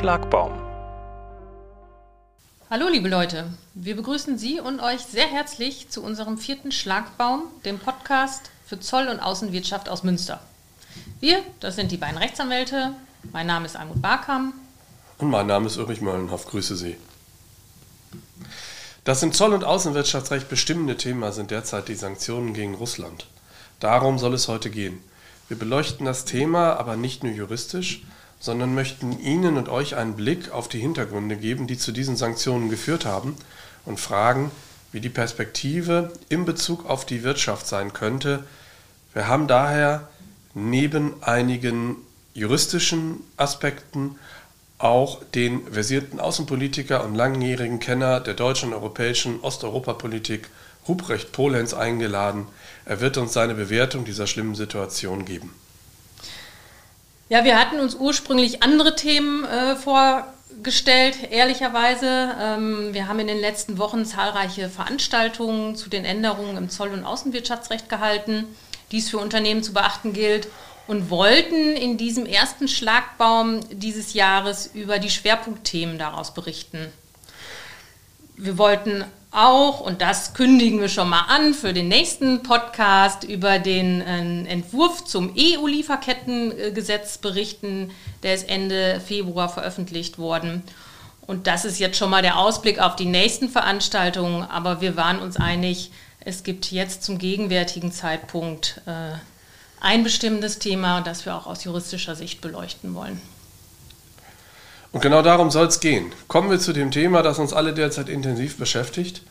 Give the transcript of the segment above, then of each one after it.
Schlagbaum. Hallo liebe Leute, wir begrüßen Sie und euch sehr herzlich zu unserem vierten Schlagbaum, dem Podcast für Zoll- und Außenwirtschaft aus Münster. Wir, das sind die beiden Rechtsanwälte, mein Name ist Almut Barkam. Und mein Name ist Ulrich Möllenhoff, grüße Sie. Das im Zoll- und Außenwirtschaftsrecht bestimmende Thema sind derzeit die Sanktionen gegen Russland. Darum soll es heute gehen. Wir beleuchten das Thema aber nicht nur juristisch, sondern möchten Ihnen und euch einen Blick auf die Hintergründe geben, die zu diesen Sanktionen geführt haben und fragen, wie die Perspektive in Bezug auf die Wirtschaft sein könnte. Wir haben daher neben einigen juristischen Aspekten auch den versierten Außenpolitiker und langjährigen Kenner der deutschen und europäischen Osteuropapolitik Ruprecht Polenz eingeladen. Er wird uns seine Bewertung dieser schlimmen Situation geben. Ja, wir hatten uns ursprünglich andere Themen äh, vorgestellt, ehrlicherweise. Ähm, wir haben in den letzten Wochen zahlreiche Veranstaltungen zu den Änderungen im Zoll- und Außenwirtschaftsrecht gehalten, die es für Unternehmen zu beachten gilt und wollten in diesem ersten Schlagbaum dieses Jahres über die Schwerpunktthemen daraus berichten. Wir wollten auch, und das kündigen wir schon mal an, für den nächsten Podcast über den äh, Entwurf zum EU-Lieferkettengesetz berichten. Der ist Ende Februar veröffentlicht worden. Und das ist jetzt schon mal der Ausblick auf die nächsten Veranstaltungen. Aber wir waren uns einig, es gibt jetzt zum gegenwärtigen Zeitpunkt äh, ein bestimmendes Thema, das wir auch aus juristischer Sicht beleuchten wollen. Und genau darum soll es gehen. Kommen wir zu dem Thema, das uns alle derzeit intensiv beschäftigt,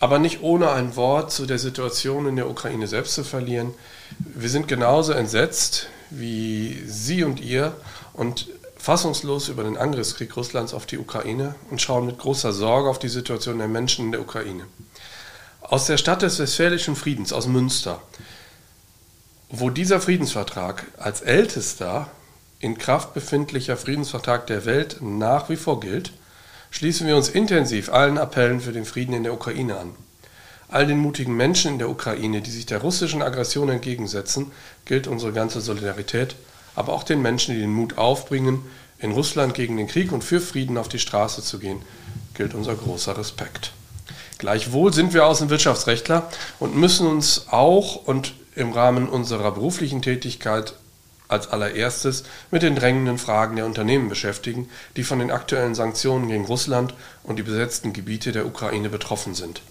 aber nicht ohne ein Wort zu der Situation in der Ukraine selbst zu verlieren. Wir sind genauso entsetzt wie Sie und ihr und fassungslos über den Angriffskrieg Russlands auf die Ukraine und schauen mit großer Sorge auf die Situation der Menschen in der Ukraine. Aus der Stadt des Westfälischen Friedens, aus Münster, wo dieser Friedensvertrag als ältester in Kraft befindlicher Friedensvertrag der Welt nach wie vor gilt, schließen wir uns intensiv allen Appellen für den Frieden in der Ukraine an. All den mutigen Menschen in der Ukraine, die sich der russischen Aggression entgegensetzen, gilt unsere ganze Solidarität, aber auch den Menschen, die den Mut aufbringen, in Russland gegen den Krieg und für Frieden auf die Straße zu gehen, gilt unser großer Respekt. Gleichwohl sind wir Außenwirtschaftsrechtler und müssen uns auch und im Rahmen unserer beruflichen Tätigkeit als allererstes mit den drängenden Fragen der Unternehmen beschäftigen, die von den aktuellen Sanktionen gegen Russland und die besetzten Gebiete der Ukraine betroffen sind.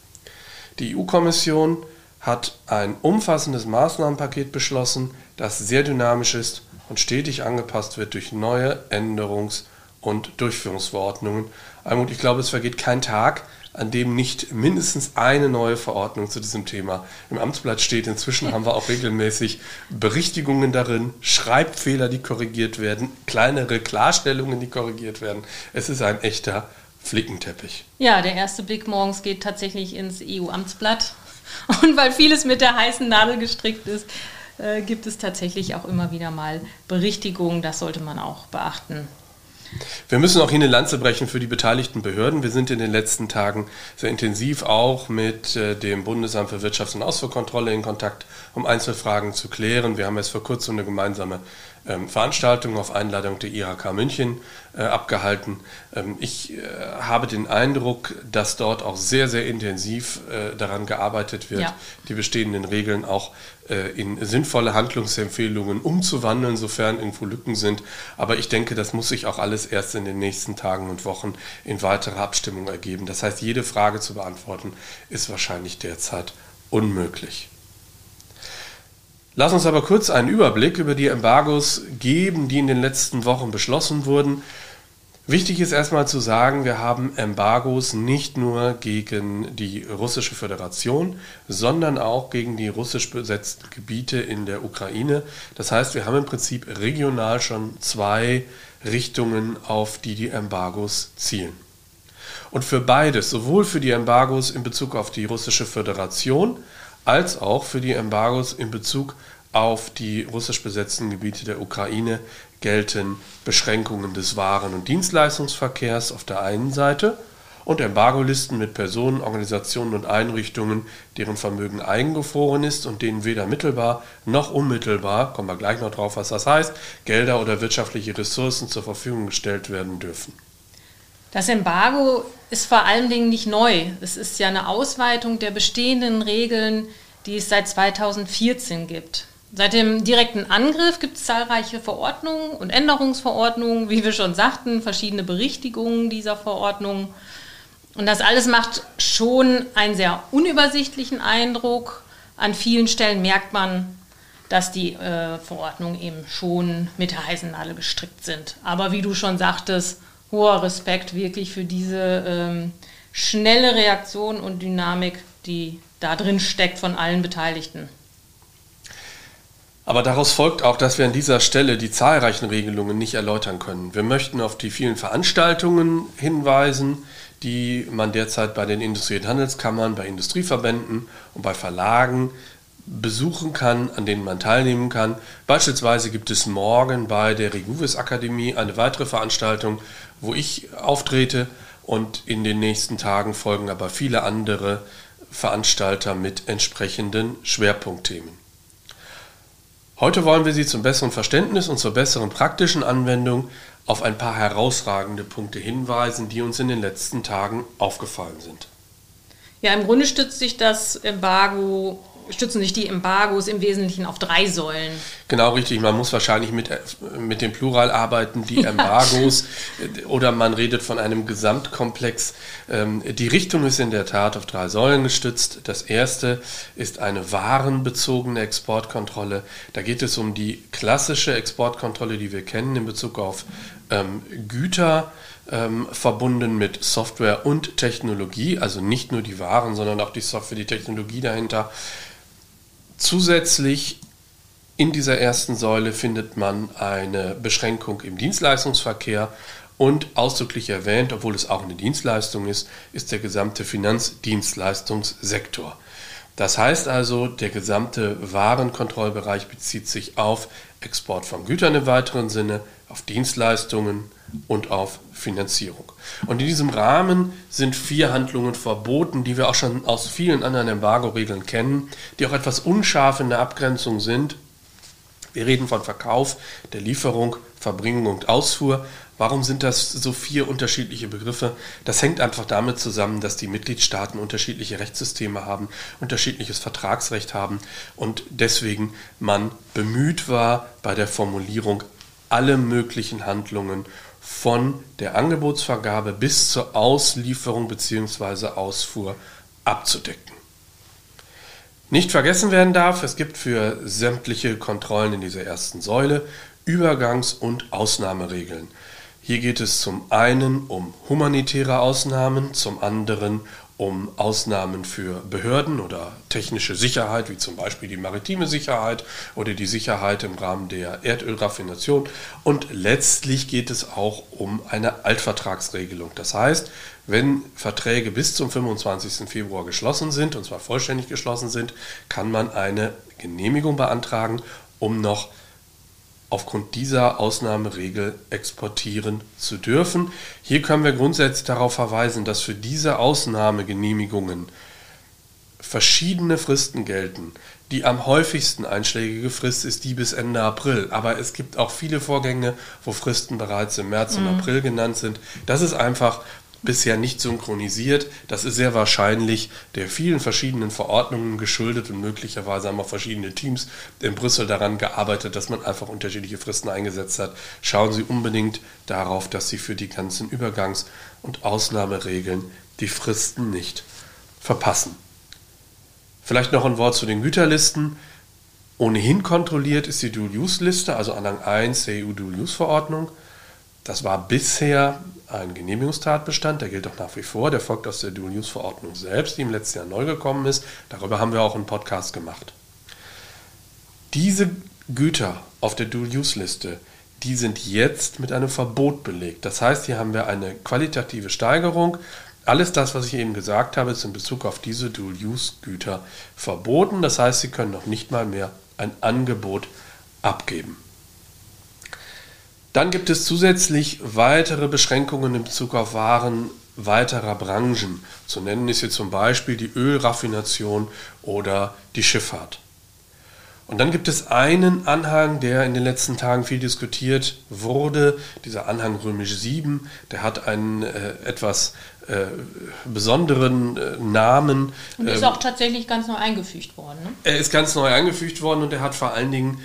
Die EU-Kommission hat ein umfassendes Maßnahmenpaket beschlossen, das sehr dynamisch ist und stetig angepasst wird durch neue Änderungs- und Durchführungsverordnungen. Almut, ich glaube, es vergeht kein Tag, an dem nicht mindestens eine neue Verordnung zu diesem Thema im Amtsblatt steht. Inzwischen haben wir auch regelmäßig Berichtigungen darin, Schreibfehler, die korrigiert werden, kleinere Klarstellungen, die korrigiert werden. Es ist ein echter Flickenteppich. Ja, der erste Blick morgens geht tatsächlich ins EU-Amtsblatt. Und weil vieles mit der heißen Nadel gestrickt ist, äh, gibt es tatsächlich auch immer wieder mal Berichtigungen. Das sollte man auch beachten. Wir müssen auch hier eine Lanze brechen für die beteiligten Behörden. Wir sind in den letzten Tagen sehr intensiv auch mit äh, dem Bundesamt für Wirtschafts- und Ausfuhrkontrolle in Kontakt, um Einzelfragen zu klären. Wir haben jetzt vor kurzem eine gemeinsame ähm, Veranstaltung auf Einladung der IHK München äh, abgehalten. Ähm, ich äh, habe den Eindruck, dass dort auch sehr, sehr intensiv äh, daran gearbeitet wird, ja. die bestehenden Regeln auch in sinnvolle Handlungsempfehlungen umzuwandeln, sofern irgendwo Lücken sind. Aber ich denke, das muss sich auch alles erst in den nächsten Tagen und Wochen in weiterer Abstimmung ergeben. Das heißt, jede Frage zu beantworten ist wahrscheinlich derzeit unmöglich. Lass uns aber kurz einen Überblick über die Embargos geben, die in den letzten Wochen beschlossen wurden. Wichtig ist erstmal zu sagen, wir haben Embargos nicht nur gegen die russische Föderation, sondern auch gegen die russisch besetzten Gebiete in der Ukraine. Das heißt, wir haben im Prinzip regional schon zwei Richtungen, auf die die Embargos zielen. Und für beides, sowohl für die Embargos in Bezug auf die russische Föderation als auch für die Embargos in Bezug auf die russisch besetzten Gebiete der Ukraine gelten Beschränkungen des Waren- und Dienstleistungsverkehrs auf der einen Seite und Embargolisten mit Personen, Organisationen und Einrichtungen, deren Vermögen eingefroren ist und denen weder mittelbar noch unmittelbar, kommen wir gleich noch drauf, was das heißt, Gelder oder wirtschaftliche Ressourcen zur Verfügung gestellt werden dürfen. Das Embargo ist vor allen Dingen nicht neu. Es ist ja eine Ausweitung der bestehenden Regeln, die es seit 2014 gibt. Seit dem direkten Angriff gibt es zahlreiche Verordnungen und Änderungsverordnungen, wie wir schon sagten, verschiedene Berichtigungen dieser Verordnungen. Und das alles macht schon einen sehr unübersichtlichen Eindruck. An vielen Stellen merkt man, dass die äh, Verordnungen eben schon mit der heißen Nadel gestrickt sind. Aber wie du schon sagtest, hoher Respekt wirklich für diese ähm, schnelle Reaktion und Dynamik, die da drin steckt von allen Beteiligten. Aber daraus folgt auch, dass wir an dieser Stelle die zahlreichen Regelungen nicht erläutern können. Wir möchten auf die vielen Veranstaltungen hinweisen, die man derzeit bei den Industrie- und Handelskammern, bei Industrieverbänden und bei Verlagen besuchen kann, an denen man teilnehmen kann. Beispielsweise gibt es morgen bei der Reguvis Akademie eine weitere Veranstaltung, wo ich auftrete und in den nächsten Tagen folgen aber viele andere Veranstalter mit entsprechenden Schwerpunktthemen. Heute wollen wir Sie zum besseren Verständnis und zur besseren praktischen Anwendung auf ein paar herausragende Punkte hinweisen, die uns in den letzten Tagen aufgefallen sind. Ja, im Grunde stützt sich das Embargo stützen sich die Embargos im Wesentlichen auf drei Säulen. Genau richtig. Man muss wahrscheinlich mit, mit dem Plural arbeiten, die Embargos, ja. oder man redet von einem Gesamtkomplex. Ähm, die Richtung ist in der Tat auf drei Säulen gestützt. Das erste ist eine warenbezogene Exportkontrolle. Da geht es um die klassische Exportkontrolle, die wir kennen in Bezug auf ähm, Güter. Ähm, verbunden mit Software und Technologie, also nicht nur die Waren, sondern auch die Software, die Technologie dahinter. Zusätzlich in dieser ersten Säule findet man eine Beschränkung im Dienstleistungsverkehr und ausdrücklich erwähnt, obwohl es auch eine Dienstleistung ist, ist der gesamte Finanzdienstleistungssektor. Das heißt also, der gesamte Warenkontrollbereich bezieht sich auf Export von Gütern im weiteren Sinne, auf Dienstleistungen und auf Finanzierung. Und in diesem Rahmen sind vier Handlungen verboten, die wir auch schon aus vielen anderen Embargo-Regeln kennen, die auch etwas unscharf in der Abgrenzung sind. Wir reden von Verkauf, der Lieferung, Verbringung und Ausfuhr. Warum sind das so vier unterschiedliche Begriffe? Das hängt einfach damit zusammen, dass die Mitgliedstaaten unterschiedliche Rechtssysteme haben, unterschiedliches Vertragsrecht haben und deswegen man bemüht war, bei der Formulierung alle möglichen Handlungen von der Angebotsvergabe bis zur Auslieferung bzw. Ausfuhr abzudecken. Nicht vergessen werden darf, es gibt für sämtliche Kontrollen in dieser ersten Säule Übergangs- und Ausnahmeregeln. Hier geht es zum einen um humanitäre Ausnahmen, zum anderen um Ausnahmen für Behörden oder technische Sicherheit, wie zum Beispiel die maritime Sicherheit oder die Sicherheit im Rahmen der Erdölraffination. Und letztlich geht es auch um eine Altvertragsregelung. Das heißt, wenn Verträge bis zum 25. Februar geschlossen sind, und zwar vollständig geschlossen sind, kann man eine Genehmigung beantragen, um noch aufgrund dieser Ausnahmeregel exportieren zu dürfen. Hier können wir grundsätzlich darauf verweisen, dass für diese Ausnahmegenehmigungen verschiedene Fristen gelten. Die am häufigsten einschlägige Frist ist die bis Ende April. Aber es gibt auch viele Vorgänge, wo Fristen bereits im März und mhm. April genannt sind. Das ist einfach bisher nicht synchronisiert. Das ist sehr wahrscheinlich der vielen verschiedenen Verordnungen geschuldet und möglicherweise haben auch verschiedene Teams in Brüssel daran gearbeitet, dass man einfach unterschiedliche Fristen eingesetzt hat. Schauen Sie unbedingt darauf, dass Sie für die ganzen Übergangs- und Ausnahmeregeln die Fristen nicht verpassen. Vielleicht noch ein Wort zu den Güterlisten. Ohnehin kontrolliert ist die Dual-Use-Liste, also Anhang 1 der EU-Dual-Use-Verordnung. Das war bisher ein Genehmigungstatbestand, der gilt auch nach wie vor, der folgt aus der Dual-Use-Verordnung selbst, die im letzten Jahr neu gekommen ist. Darüber haben wir auch einen Podcast gemacht. Diese Güter auf der Dual-Use-Liste, die sind jetzt mit einem Verbot belegt. Das heißt, hier haben wir eine qualitative Steigerung. Alles das, was ich eben gesagt habe, ist in Bezug auf diese Dual-Use-Güter verboten. Das heißt, Sie können noch nicht mal mehr ein Angebot abgeben. Dann gibt es zusätzlich weitere Beschränkungen in Bezug auf Waren, weiterer Branchen. Zu nennen ist hier zum Beispiel die Ölraffination oder die Schifffahrt. Und dann gibt es einen Anhang, der in den letzten Tagen viel diskutiert wurde, dieser Anhang römisch 7, der hat einen äh, etwas äh, besonderen äh, Namen. Und ist ähm, auch tatsächlich ganz neu eingefügt worden. Ne? Er ist ganz neu eingefügt worden und er hat vor allen Dingen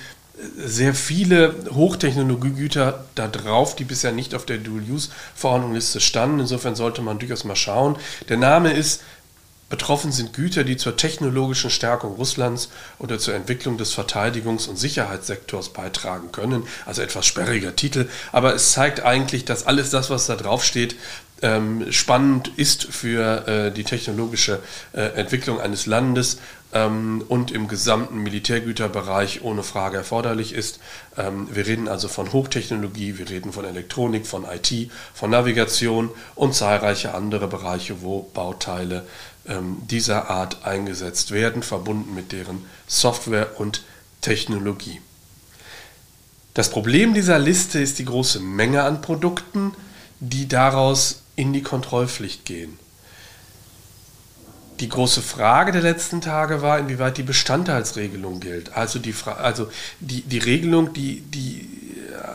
sehr viele Hochtechnologiegüter da drauf, die bisher nicht auf der Dual-Use-Verordnungsliste standen. Insofern sollte man durchaus mal schauen. Der Name ist Betroffen sind Güter, die zur technologischen Stärkung Russlands oder zur Entwicklung des Verteidigungs- und Sicherheitssektors beitragen können. Also etwas sperriger Titel, aber es zeigt eigentlich, dass alles das, was da drauf steht, ähm, spannend ist für äh, die technologische äh, Entwicklung eines Landes und im gesamten Militärgüterbereich ohne Frage erforderlich ist. Ähm, wir reden also von Hochtechnologie, wir reden von Elektronik, von IT, von Navigation und zahlreiche andere Bereiche, wo Bauteile ähm, dieser Art eingesetzt werden, verbunden mit deren Software und Technologie. Das Problem dieser Liste ist die große Menge an Produkten, die daraus in die Kontrollpflicht gehen. Die große Frage der letzten Tage war, inwieweit die Bestandteilsregelung gilt. Also die, also die, die Regelung, die, die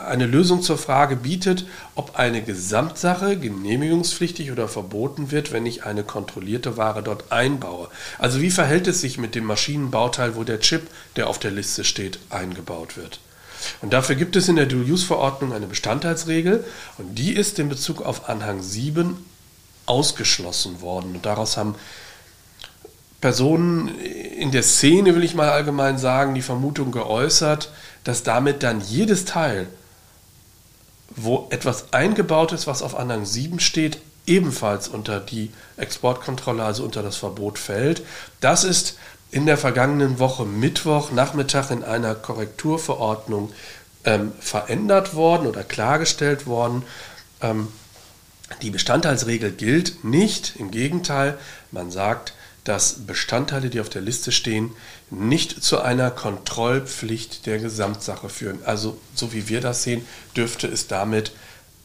eine Lösung zur Frage bietet, ob eine Gesamtsache genehmigungspflichtig oder verboten wird, wenn ich eine kontrollierte Ware dort einbaue. Also wie verhält es sich mit dem Maschinenbauteil, wo der Chip, der auf der Liste steht, eingebaut wird? Und dafür gibt es in der Dual-Use-Verordnung eine Bestandteilsregel und die ist in Bezug auf Anhang 7 ausgeschlossen worden. Und daraus haben Personen in der Szene, will ich mal allgemein sagen, die Vermutung geäußert, dass damit dann jedes Teil, wo etwas eingebaut ist, was auf Anhang 7 steht, ebenfalls unter die Exportkontrolle, also unter das Verbot fällt. Das ist in der vergangenen Woche Mittwoch Nachmittag in einer Korrekturverordnung ähm, verändert worden oder klargestellt worden. Ähm, die Bestandteilsregel gilt nicht, im Gegenteil, man sagt, dass Bestandteile, die auf der Liste stehen, nicht zu einer Kontrollpflicht der Gesamtsache führen. Also so wie wir das sehen, dürfte es damit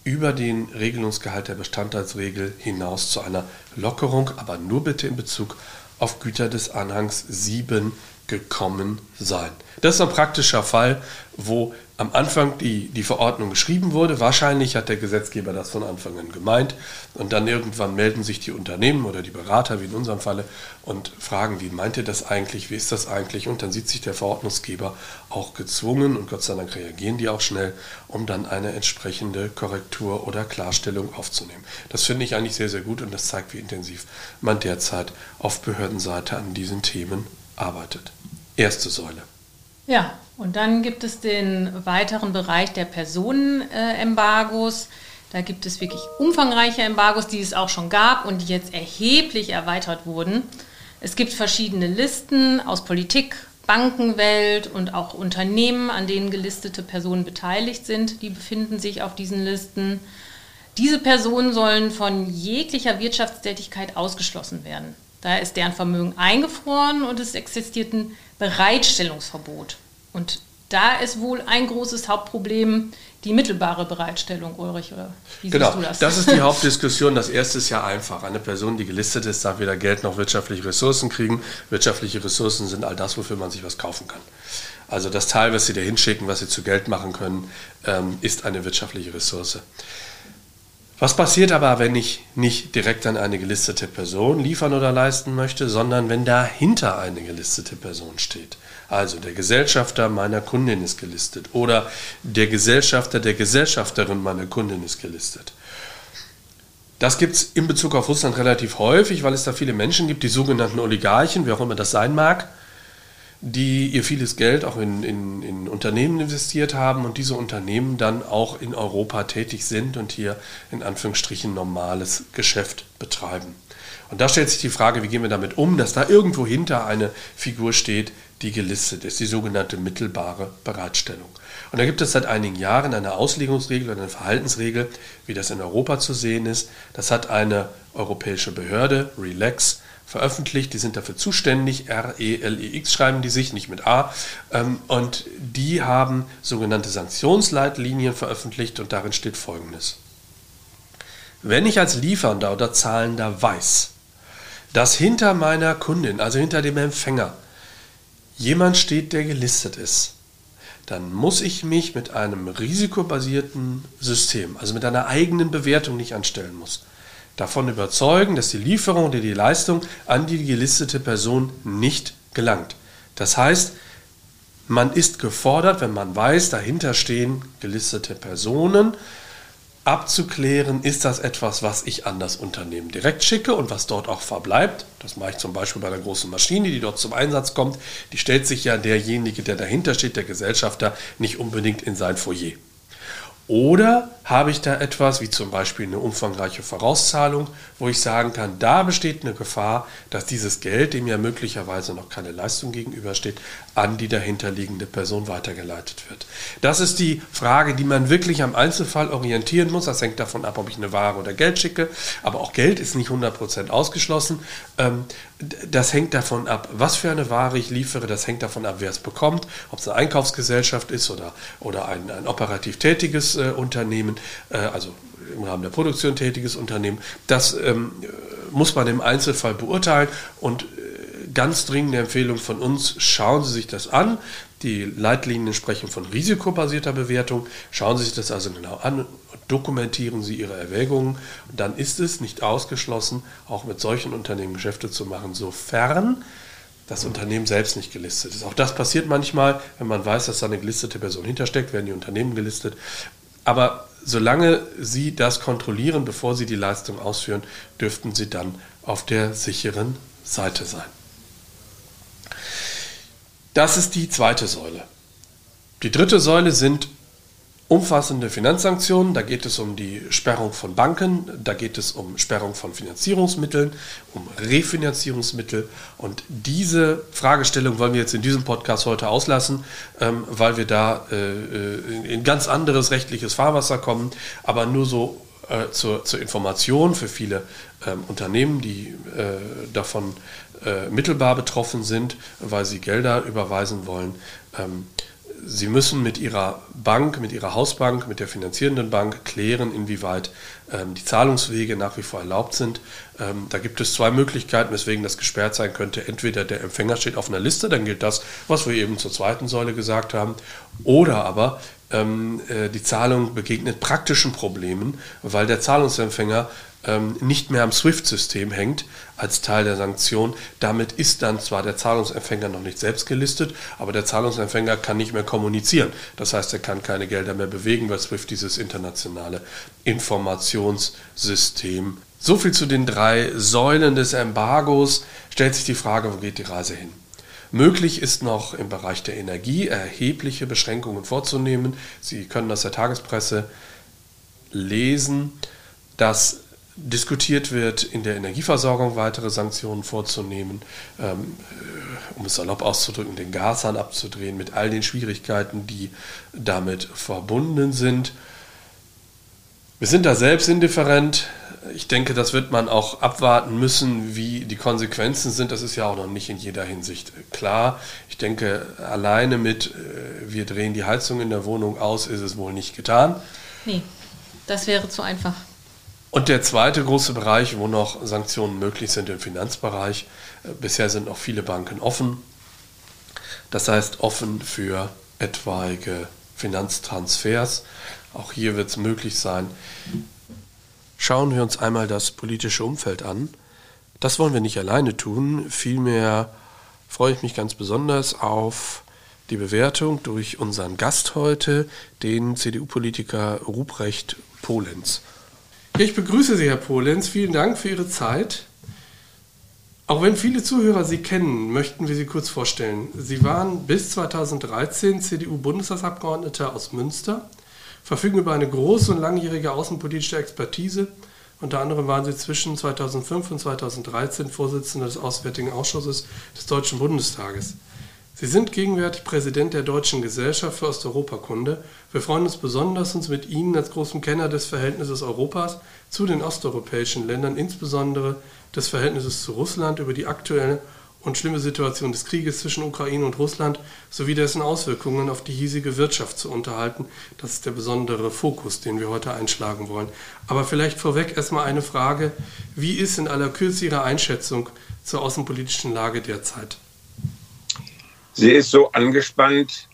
über den Regelungsgehalt der Bestandteilsregel hinaus zu einer Lockerung, aber nur bitte in Bezug auf Güter des Anhangs 7 gekommen sein. Das ist ein praktischer Fall, wo am Anfang die, die Verordnung geschrieben wurde. Wahrscheinlich hat der Gesetzgeber das von Anfang an gemeint. Und dann irgendwann melden sich die Unternehmen oder die Berater, wie in unserem Falle, und fragen, wie meint ihr das eigentlich, wie ist das eigentlich? Und dann sieht sich der Verordnungsgeber auch gezwungen, und Gott sei Dank reagieren die auch schnell, um dann eine entsprechende Korrektur oder Klarstellung aufzunehmen. Das finde ich eigentlich sehr, sehr gut und das zeigt, wie intensiv man derzeit auf Behördenseite an diesen Themen arbeitet. Erste Säule. Ja, und dann gibt es den weiteren Bereich der Personenembargos. Da gibt es wirklich umfangreiche Embargos, die es auch schon gab und die jetzt erheblich erweitert wurden. Es gibt verschiedene Listen aus Politik, Bankenwelt und auch Unternehmen, an denen gelistete Personen beteiligt sind. Die befinden sich auf diesen Listen. Diese Personen sollen von jeglicher Wirtschaftstätigkeit ausgeschlossen werden. Daher ist deren Vermögen eingefroren und es existiert ein Bereitstellungsverbot. Und da ist wohl ein großes Hauptproblem die mittelbare Bereitstellung, Ulrich, oder wie genau, siehst du das? Das ist die Hauptdiskussion. Das erste ist ja einfach. Eine Person, die gelistet ist, darf weder Geld noch wirtschaftliche Ressourcen kriegen. Wirtschaftliche Ressourcen sind all das, wofür man sich was kaufen kann. Also das Teil, was Sie da hinschicken, was Sie zu Geld machen können, ähm, ist eine wirtschaftliche Ressource. Was passiert aber, wenn ich nicht direkt an eine gelistete Person liefern oder leisten möchte, sondern wenn dahinter eine gelistete Person steht? Also der Gesellschafter meiner Kundin ist gelistet oder der Gesellschafter der Gesellschafterin meiner Kundin ist gelistet. Das gibt es in Bezug auf Russland relativ häufig, weil es da viele Menschen gibt, die sogenannten Oligarchen, wie auch immer das sein mag, die ihr vieles Geld auch in, in, in, Unternehmen investiert haben und diese Unternehmen dann auch in Europa tätig sind und hier in Anführungsstrichen normales Geschäft betreiben. Und da stellt sich die Frage, wie gehen wir damit um, dass da irgendwo hinter eine Figur steht, die gelistet ist, die sogenannte mittelbare Bereitstellung. Und da gibt es seit einigen Jahren eine Auslegungsregel oder eine Verhaltensregel, wie das in Europa zu sehen ist. Das hat eine europäische Behörde, RELAX, veröffentlicht. Die sind dafür zuständig. R-E-L-E-X schreiben die sich, nicht mit A. Ähm, und die haben sogenannte Sanktionsleitlinien veröffentlicht und darin steht Folgendes. Wenn ich als Liefernder oder Zahlender weiß, dass hinter meiner Kundin, also hinter dem Empfänger, jemand steht, der gelistet ist, dann muss ich mich mit einem risikobasierten System, also mit einer eigenen Bewertung nicht anstellen muss, davon überzeugen, dass die Lieferung oder die Leistung an die gelistete Person nicht gelangt. Das heißt, man ist gefordert, wenn man weiß, dahinter stehen gelistete Personen, abzuklären, ist das etwas, was ich an das Unternehmen direkt schicke und was dort auch verbleibt. Das mache ich zum Beispiel bei einer großen Maschine, die dort zum Einsatz kommt. Die stellt sich ja derjenige, der dahinter steht, der Gesellschafter, nicht unbedingt in sein Foyer. Oder habe ich da etwas wie zum Beispiel eine umfangreiche Vorauszahlung, wo ich sagen kann, da besteht eine Gefahr, dass dieses Geld, dem ja möglicherweise noch keine Leistung gegenübersteht, an die dahinterliegende Person weitergeleitet wird. Das ist die Frage, die man wirklich am Einzelfall orientieren muss. Das hängt davon ab, ob ich eine Ware oder Geld schicke. Aber auch Geld ist nicht 100% ausgeschlossen. Ähm, das hängt davon ab, was für eine Ware ich liefere. Das hängt davon ab, wer es bekommt, ob es eine Einkaufsgesellschaft ist oder, oder ein, ein operativ tätiges äh, Unternehmen, äh, also im Rahmen der Produktion tätiges Unternehmen. Das ähm, muss man im Einzelfall beurteilen und äh, ganz dringende Empfehlung von uns, schauen Sie sich das an. Die Leitlinien sprechen von risikobasierter Bewertung. Schauen Sie sich das also genau an, dokumentieren Sie Ihre Erwägungen. Dann ist es nicht ausgeschlossen, auch mit solchen Unternehmen Geschäfte zu machen, sofern das Unternehmen selbst nicht gelistet ist. Auch das passiert manchmal, wenn man weiß, dass da eine gelistete Person hintersteckt, werden die Unternehmen gelistet. Aber solange Sie das kontrollieren, bevor Sie die Leistung ausführen, dürften Sie dann auf der sicheren Seite sein. Das ist die zweite Säule. Die dritte Säule sind umfassende Finanzsanktionen. Da geht es um die Sperrung von Banken, da geht es um Sperrung von Finanzierungsmitteln, um Refinanzierungsmittel. Und diese Fragestellung wollen wir jetzt in diesem Podcast heute auslassen, ähm, weil wir da äh, in ganz anderes rechtliches Fahrwasser kommen. Aber nur so äh, zur, zur, Information für viele ähm, Unternehmen, die äh, davon äh, mittelbar betroffen sind, weil sie Gelder überweisen wollen. Ähm, sie müssen mit ihrer Bank, mit ihrer Hausbank, mit der finanzierenden Bank klären, inwieweit ähm, die Zahlungswege nach wie vor erlaubt sind. Ähm, da gibt es zwei Möglichkeiten, weswegen das gesperrt sein könnte. Entweder der Empfänger steht auf einer Liste, dann gilt das, was wir eben zur zweiten Säule gesagt haben, oder aber ähm, äh, die Zahlung begegnet praktischen Problemen, weil der Zahlungsempfänger ähm, nicht mehr am SWIFT-System hängt als Teil der Sanktion. Damit ist dann zwar der Zahlungsempfänger noch nicht selbst gelistet, aber der Zahlungsempfänger kann nicht mehr kommunizieren. Das heißt, er kann keine Gelder mehr bewegen, weil SWIFT dieses internationale Informationssystem. So viel zu den drei Säulen des Embargos. Stellt sich die Frage, wo geht die Reise hin? Möglich ist noch im Bereich der Energie erhebliche Beschränkungen vorzunehmen. Sie können aus der Tagespresse lesen, dass diskutiert wird, in der Energieversorgung weitere Sanktionen vorzunehmen, ähm, äh, um es salopp auszudrücken, den Gashahn abzudrehen, mit all den Schwierigkeiten, die damit verbunden sind. Wir sind da selbst indifferent. Ich denke, das wird man auch abwarten müssen, wie die Konsequenzen sind. Das ist ja auch noch nicht in jeder Hinsicht klar. Ich denke, alleine mit, äh, wir drehen die Heizung in der Wohnung aus, ist es wohl nicht getan. Nee, das wäre zu einfach. Und der zweite große Bereich, wo noch Sanktionen möglich sind, im Finanzbereich. Äh, bisher sind noch viele Banken offen. Das heißt offen für etwaige Finanztransfers. Auch hier wird es möglich sein. Schauen wir uns einmal das politische Umfeld an. Das wollen wir nicht alleine tun. Vielmehr freue ich mich ganz besonders auf die Bewertung durch unseren Gast heute, den CDU-Politiker Ruprecht Polenz. Ich begrüße Sie, Herr Polenz. Vielen Dank für Ihre Zeit. Auch wenn viele Zuhörer Sie kennen, möchten wir Sie kurz vorstellen. Sie waren bis 2013 CDU-Bundestagsabgeordneter aus Münster, verfügen über eine große und langjährige außenpolitische Expertise. Unter anderem waren Sie zwischen 2005 und 2013 Vorsitzender des Auswärtigen Ausschusses des Deutschen Bundestages. Sie sind gegenwärtig Präsident der Deutschen Gesellschaft für Osteuropakunde. Wir freuen uns besonders, uns mit Ihnen als großem Kenner des Verhältnisses Europas zu den osteuropäischen Ländern, insbesondere des Verhältnisses zu Russland, über die aktuelle und schlimme Situation des Krieges zwischen Ukraine und Russland sowie dessen Auswirkungen auf die hiesige Wirtschaft zu unterhalten. Das ist der besondere Fokus, den wir heute einschlagen wollen. Aber vielleicht vorweg erstmal eine Frage. Wie ist in aller Kürze Ihre Einschätzung zur außenpolitischen Lage derzeit? Sie ist so angespannt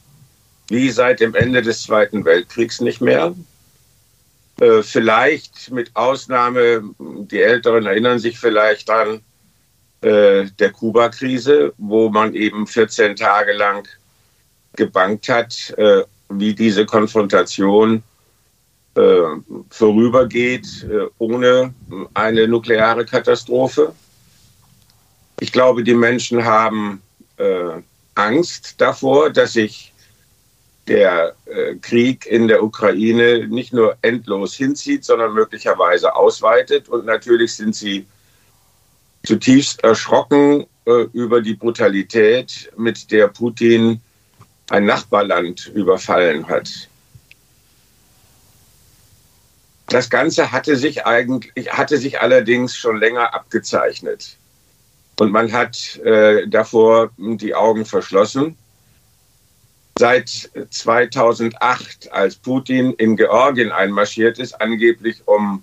wie seit dem Ende des Zweiten Weltkriegs nicht mehr. Äh, vielleicht mit Ausnahme, die Älteren erinnern sich vielleicht an äh, der Kuba-Krise, wo man eben 14 Tage lang gebankt hat, äh, wie diese Konfrontation vorübergeht ohne eine nukleare Katastrophe. Ich glaube, die Menschen haben Angst davor, dass sich der äh, Krieg in der Ukraine nicht nur endlos hinzieht, sondern möglicherweise ausweitet. Und natürlich sind sie zutiefst erschrocken äh, über die Brutalität, mit der Putin ein Nachbarland überfallen hat. Das Ganze hatte sich eigentlich, hatte sich allerdings schon länger abgezeichnet. Und man hat äh, davor die Augen verschlossen. Seit 2008, als Putin in Georgien einmarschiert ist, angeblich um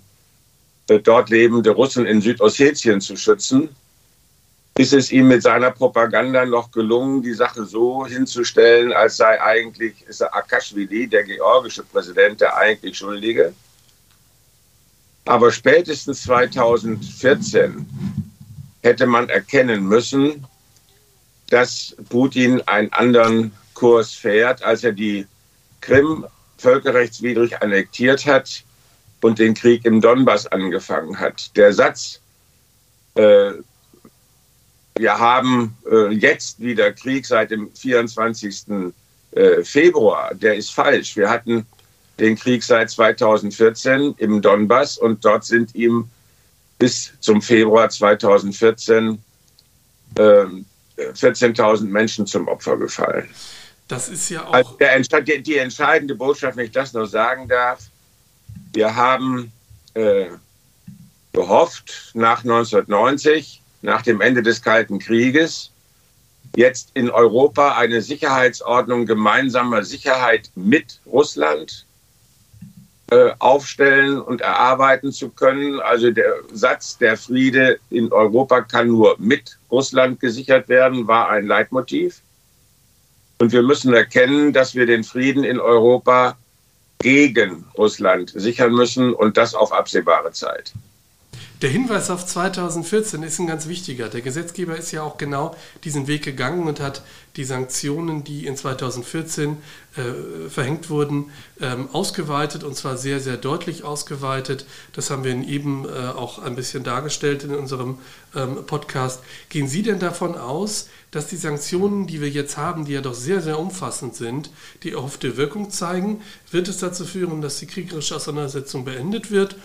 äh, dort lebende Russen in Südossetien zu schützen, ist es ihm mit seiner Propaganda noch gelungen, die Sache so hinzustellen, als sei eigentlich ist Akashvili, der georgische Präsident, der eigentlich Schuldige. Aber spätestens 2014 hätte man erkennen müssen, dass Putin einen anderen Kurs fährt, als er die Krim völkerrechtswidrig annektiert hat und den Krieg im Donbass angefangen hat. Der Satz, äh, wir haben äh, jetzt wieder Krieg seit dem 24. Äh, Februar, der ist falsch. Wir hatten den Krieg seit 2014 im Donbass und dort sind ihm bis zum Februar 2014 14.000 Menschen zum Opfer gefallen. Das ist ja auch. Also der, die entscheidende Botschaft, wenn ich das noch sagen darf, wir haben äh, gehofft, nach 1990, nach dem Ende des Kalten Krieges, jetzt in Europa eine Sicherheitsordnung gemeinsamer Sicherheit mit Russland äh, aufstellen und erarbeiten zu können. Also der Satz, der Friede in Europa kann nur mit Russland gesichert werden, war ein Leitmotiv. Und wir müssen erkennen, dass wir den Frieden in Europa gegen Russland sichern müssen und das auf absehbare Zeit. Der Hinweis auf 2014 ist ein ganz wichtiger. Der Gesetzgeber ist ja auch genau diesen Weg gegangen und hat die Sanktionen, die in 2014 äh, verhängt wurden, ähm, ausgeweitet und zwar sehr, sehr deutlich ausgeweitet. Das haben wir eben äh, auch ein bisschen dargestellt in unserem ähm, Podcast. Gehen Sie denn davon aus, dass die Sanktionen, die wir jetzt haben, die ja doch sehr, sehr umfassend sind, die erhoffte Wirkung zeigen? Wird es dazu führen, dass die kriegerische Auseinandersetzung beendet wird?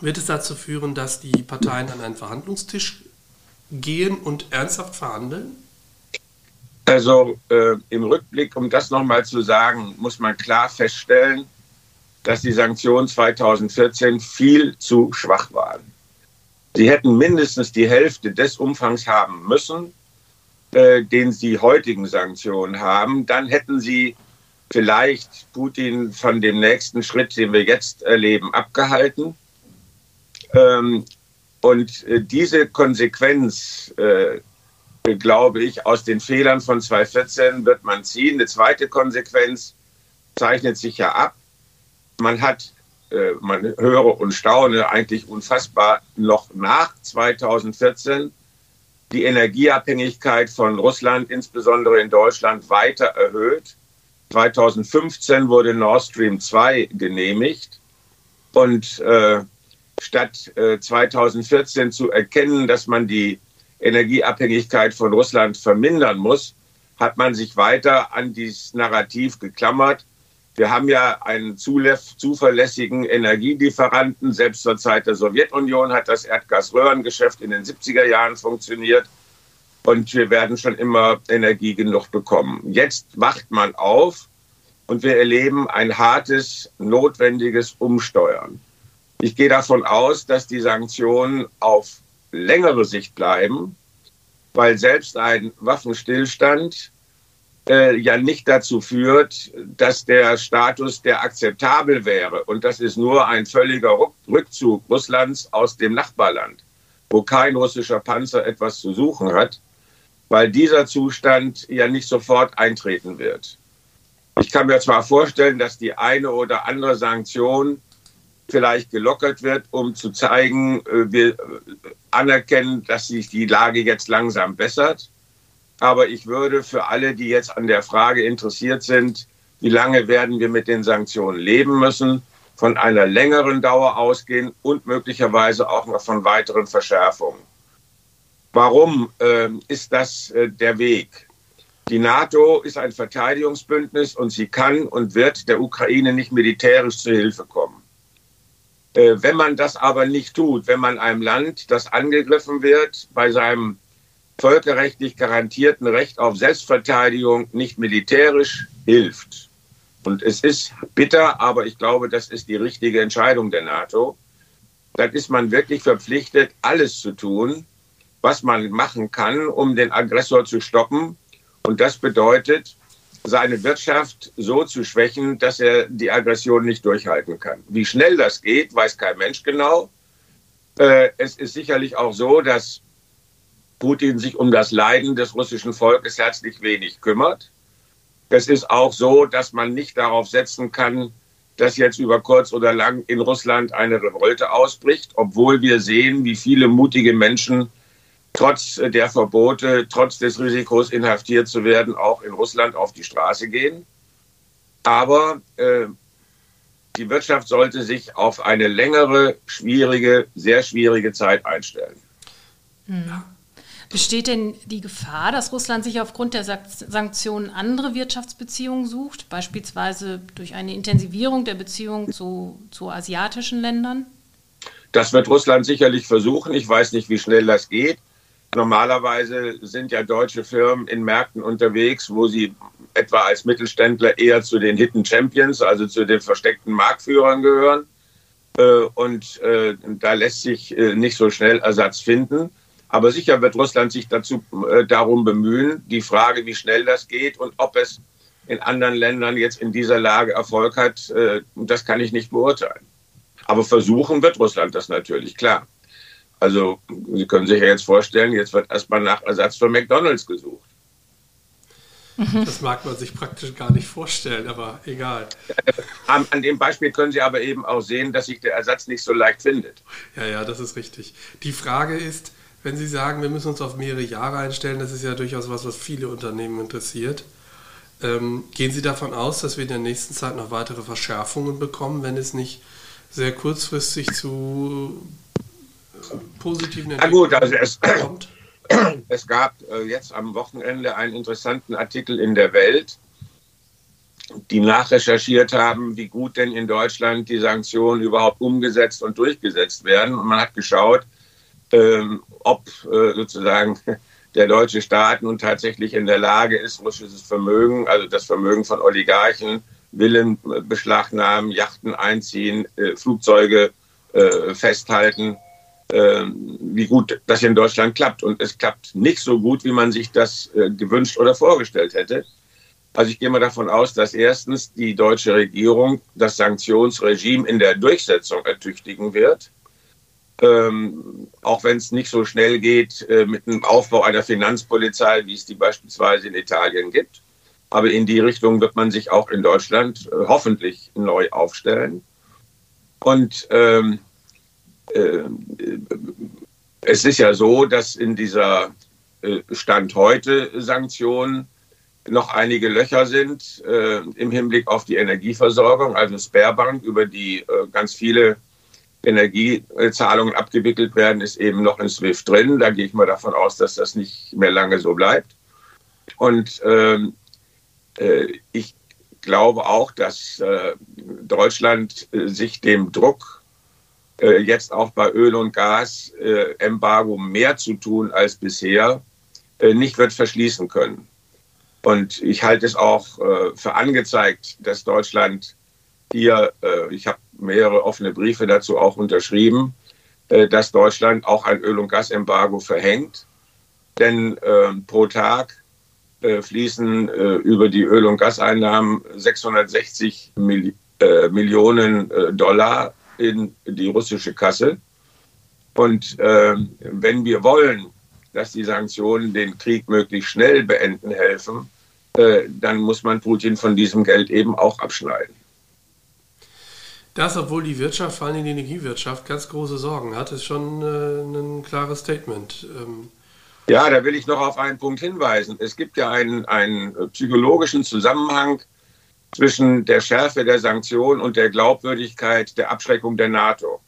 wird es dazu führen, dass die Parteien an einen Verhandlungstisch gehen und ernsthaft verhandeln? Also äh, im Rückblick, um das nochmal zu sagen, muss man klar feststellen, dass die Sanktionen 2014 viel zu schwach waren. Sie hätten mindestens die Hälfte des Umfangs haben müssen, äh, den die heutigen Sanktionen haben. Dann hätten sie vielleicht Putin von dem nächsten Schritt, den wir jetzt erleben, abgehalten. Ähm, und äh, diese Konsequenz, äh, glaube ich, aus den Fehlern von 2014 wird man ziehen. Eine zweite Konsequenz zeichnet sich ja ab. Man hat, äh, man höre und staune, eigentlich unfassbar noch nach 2014 die Energieabhängigkeit von Russland, insbesondere in Deutschland, weiter erhöht. 2015 wurde Nord Stream 2 genehmigt. Und äh, statt äh, 2014 zu erkennen, dass man die Energieabhängigkeit von Russland vermindern muss, hat man sich weiter an dieses Narrativ geklammert. Wir haben ja einen zuverlässigen Energielieferanten. Selbst zur Zeit der Sowjetunion hat das Erdgasröhrengeschäft in den 70er Jahren funktioniert. Und wir werden schon immer Energie genug bekommen. Jetzt wacht man auf und wir erleben ein hartes, notwendiges Umsteuern. Ich gehe davon aus, dass die Sanktionen auf längere Sicht bleiben. weil selbst ein Waffenstillstand äh, ja nicht dazu führt, dass der Status der akzeptabel wäre. Und das ist nur ein völliger Rückzug Russlands aus dem Nachbarland, wo kein russischer Panzer etwas zu suchen hat, weil dieser Zustand ja nicht sofort eintreten wird. Ich kann mir zwar vorstellen, dass die eine oder andere Sanktion vielleicht gelockert wird, um zu zeigen, äh, wir anerkennen, dass sich die Lage jetzt langsam bessert. Aber ich würde für alle, die jetzt an der Frage interessiert sind, wie lange werden wir mit den Sanktionen leben müssen, von einer längeren Dauer ausgehen und möglicherweise auch noch von weiteren Verschärfungen. Warum äh, ist das äh, der Weg? Die NATO ist ein Verteidigungsbündnis und sie kann und wird der Ukraine nicht militärisch zu Hilfe kommen. Äh, wenn man das aber nicht tut, wenn man einem Land, das angegriffen wird, bei seinem völkerrechtlich garantierten Recht auf Selbstverteidigung nicht militärisch hilft, und es ist bitter, aber ich glaube, das ist die richtige Entscheidung der NATO, dann ist man wirklich verpflichtet, alles zu tun, was man machen kann, um den Aggressor zu stoppen. Und das bedeutet, seine Wirtschaft so zu schwächen, dass er die Aggression nicht durchhalten kann. Wie schnell das geht, weiß kein Mensch genau. Äh, es ist sicherlich auch so, dass Putin sich um das Leiden des russischen Volkes herzlich wenig kümmert. Es ist auch so, dass man nicht darauf setzen kann, dass jetzt über kurz oder lang in Russland eine Revolte ausbricht, obwohl wir sehen, wie viele mutige Menschen trotz der Verbote, trotz des Risikos inhaftiert zu werden, auch in Russland auf die Straße gehen. Aber äh, die Wirtschaft sollte sich auf eine längere, schwierige, sehr schwierige Zeit einstellen. Hm. Besteht denn die Gefahr, dass Russland sich aufgrund der Sanktionen andere Wirtschaftsbeziehungen sucht, beispielsweise durch eine Intensivierung der Beziehungen zu, zu asiatischen Ländern? Das wird Russland sicherlich versuchen. Ich weiß nicht, wie schnell das geht. Normalerweise sind ja deutsche Firmen in Märkten unterwegs, wo sie etwa als Mittelständler eher zu den Hidden Champions, also zu den versteckten Marktführern gehören. Äh, und äh, da lässt sich äh, nicht so schnell Ersatz finden. Aber sicher wird Russland sich dazu darum bemühen. Die Frage, wie schnell das geht und ob es in anderen Ländern jetzt in dieser Lage Erfolg hat, das kann ich nicht beurteilen. Aber versuchen wird Russland das natürlich, klar. Also Sie können sich ja jetzt vorstellen, jetzt wird erstmal nach Ersatz für McDonald's gesucht. Das mag man sich praktisch gar nicht vorstellen, aber egal. An, an, dem Beispiel können Sie aber eben auch sehen, dass sich der Ersatz nicht so leicht findet. Ja, ja, das ist richtig. Die Frage ist, wenn Sie sagen, wir müssen uns auf mehrere Jahre einstellen, das ist ja durchaus was, was viele Unternehmen interessiert. Ähm, gehen Sie davon aus, dass wir in der nächsten Zeit noch weitere Verschärfungen bekommen, wenn es nicht sehr kurzfristig zu positiven Entwicklungen ja, gut, also es, kommt? Es gab äh, jetzt am Wochenende einen interessanten Artikel in der Welt, die nachrecherchiert haben, wie gut denn in Deutschland die Sanktionen überhaupt umgesetzt und durchgesetzt werden. Und man hat geschaut, ähm, ob äh, sozusagen der deutsche Staat nun tatsächlich in der Lage ist, russisches Vermögen, also das Vermögen von Oligarchen, Villen äh, beschlagnahmen, Yachten einziehen, äh, Flugzeuge äh, festhalten wie gut das in Deutschland klappt. Und es klappt nicht so gut, wie man sich das äh, gewünscht oder vorgestellt hätte. Also ich gehe mal davon aus, dass erstens die deutsche Regierung das Sanktionsregime in der Durchsetzung ertüchtigen wird. Ähm, auch wenn es nicht so schnell geht äh, mit dem Aufbau einer Finanzpolizei, wie es die beispielsweise in Italien gibt. Aber in die Richtung wird man sich auch in Deutschland äh, hoffentlich neu aufstellen. Und ähm, äh, es ist ja so, dass in dieser äh, Stand heute Sanktion noch einige Löcher sind äh, im Hinblick auf die Energieversorgung, also Sperrbank, über die äh, ganz viele Energiezahlungen abgewickelt werden, ist eben noch in SWIFT drin. Da gehe ich mal davon aus, dass das nicht mehr lange so bleibt. Und ähm, äh, ich glaube auch, dass äh, Deutschland sich dem Druck äh, jetzt auch bei Öl und Gas äh, mehr zu tun als bisher äh, nicht wird verschließen können. Und ich halte es auch äh, für angezeigt, dass Deutschland hier, äh, ich habe mehrere offene Briefe dazu auch unterschrieben, dass Deutschland auch ein Öl- und Gasembargo verhängt. denn äh, pro Tag fließen über die Öl- und Gaseinnahmen 660 Mil äh, Millionen Dollar in die russische Kasse. Und ähm, wenn wir wollen, dass die Sanktionen den Krieg möglichst schnell beenden helfen, äh, dann muss man Putin von diesem Geld eben auch abschneiden. Das, obwohl die Wirtschaft, vor allem die Energiewirtschaft, ganz große Sorgen hat, ist schon äh, ein klares Statement. Ähm ja, da will ich noch auf einen Punkt hinweisen. Es gibt ja einen, einen psychologischen Zusammenhang zwischen der Schärfe der Sanktionen und der Glaubwürdigkeit der Abschreckung der NATO.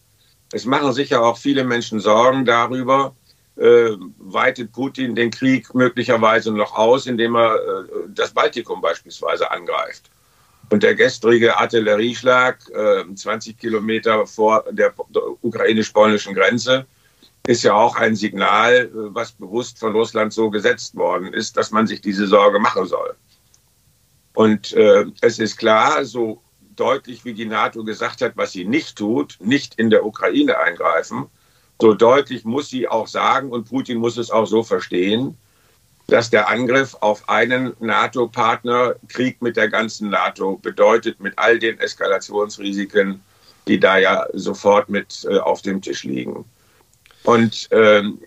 Es machen sicher auch viele Menschen Sorgen darüber, äh, weitet Putin den Krieg möglicherweise noch aus, indem er äh, das Baltikum beispielsweise angreift. Und der gestrige Artillerieschlag, äh, 20 Kilometer vor der, ukrainisch-polnischen Grenze, ist ja auch ein Signal, äh, was bewusst von Russland so gesetzt worden ist, dass man sich diese Sorge machen soll. Und äh, es ist klar, so deutlich wie die NATO gesagt hat, was sie nicht tut, nicht in der Ukraine eingreifen, so deutlich muss sie auch sagen, und Putin muss es auch so verstehen, dass der Angriff auf einen NATO-Partner Krieg mit der ganzen NATO bedeutet, mit all den Eskalationsrisiken, die da ja sofort mit äh, auf dem Tisch liegen. Und ähm,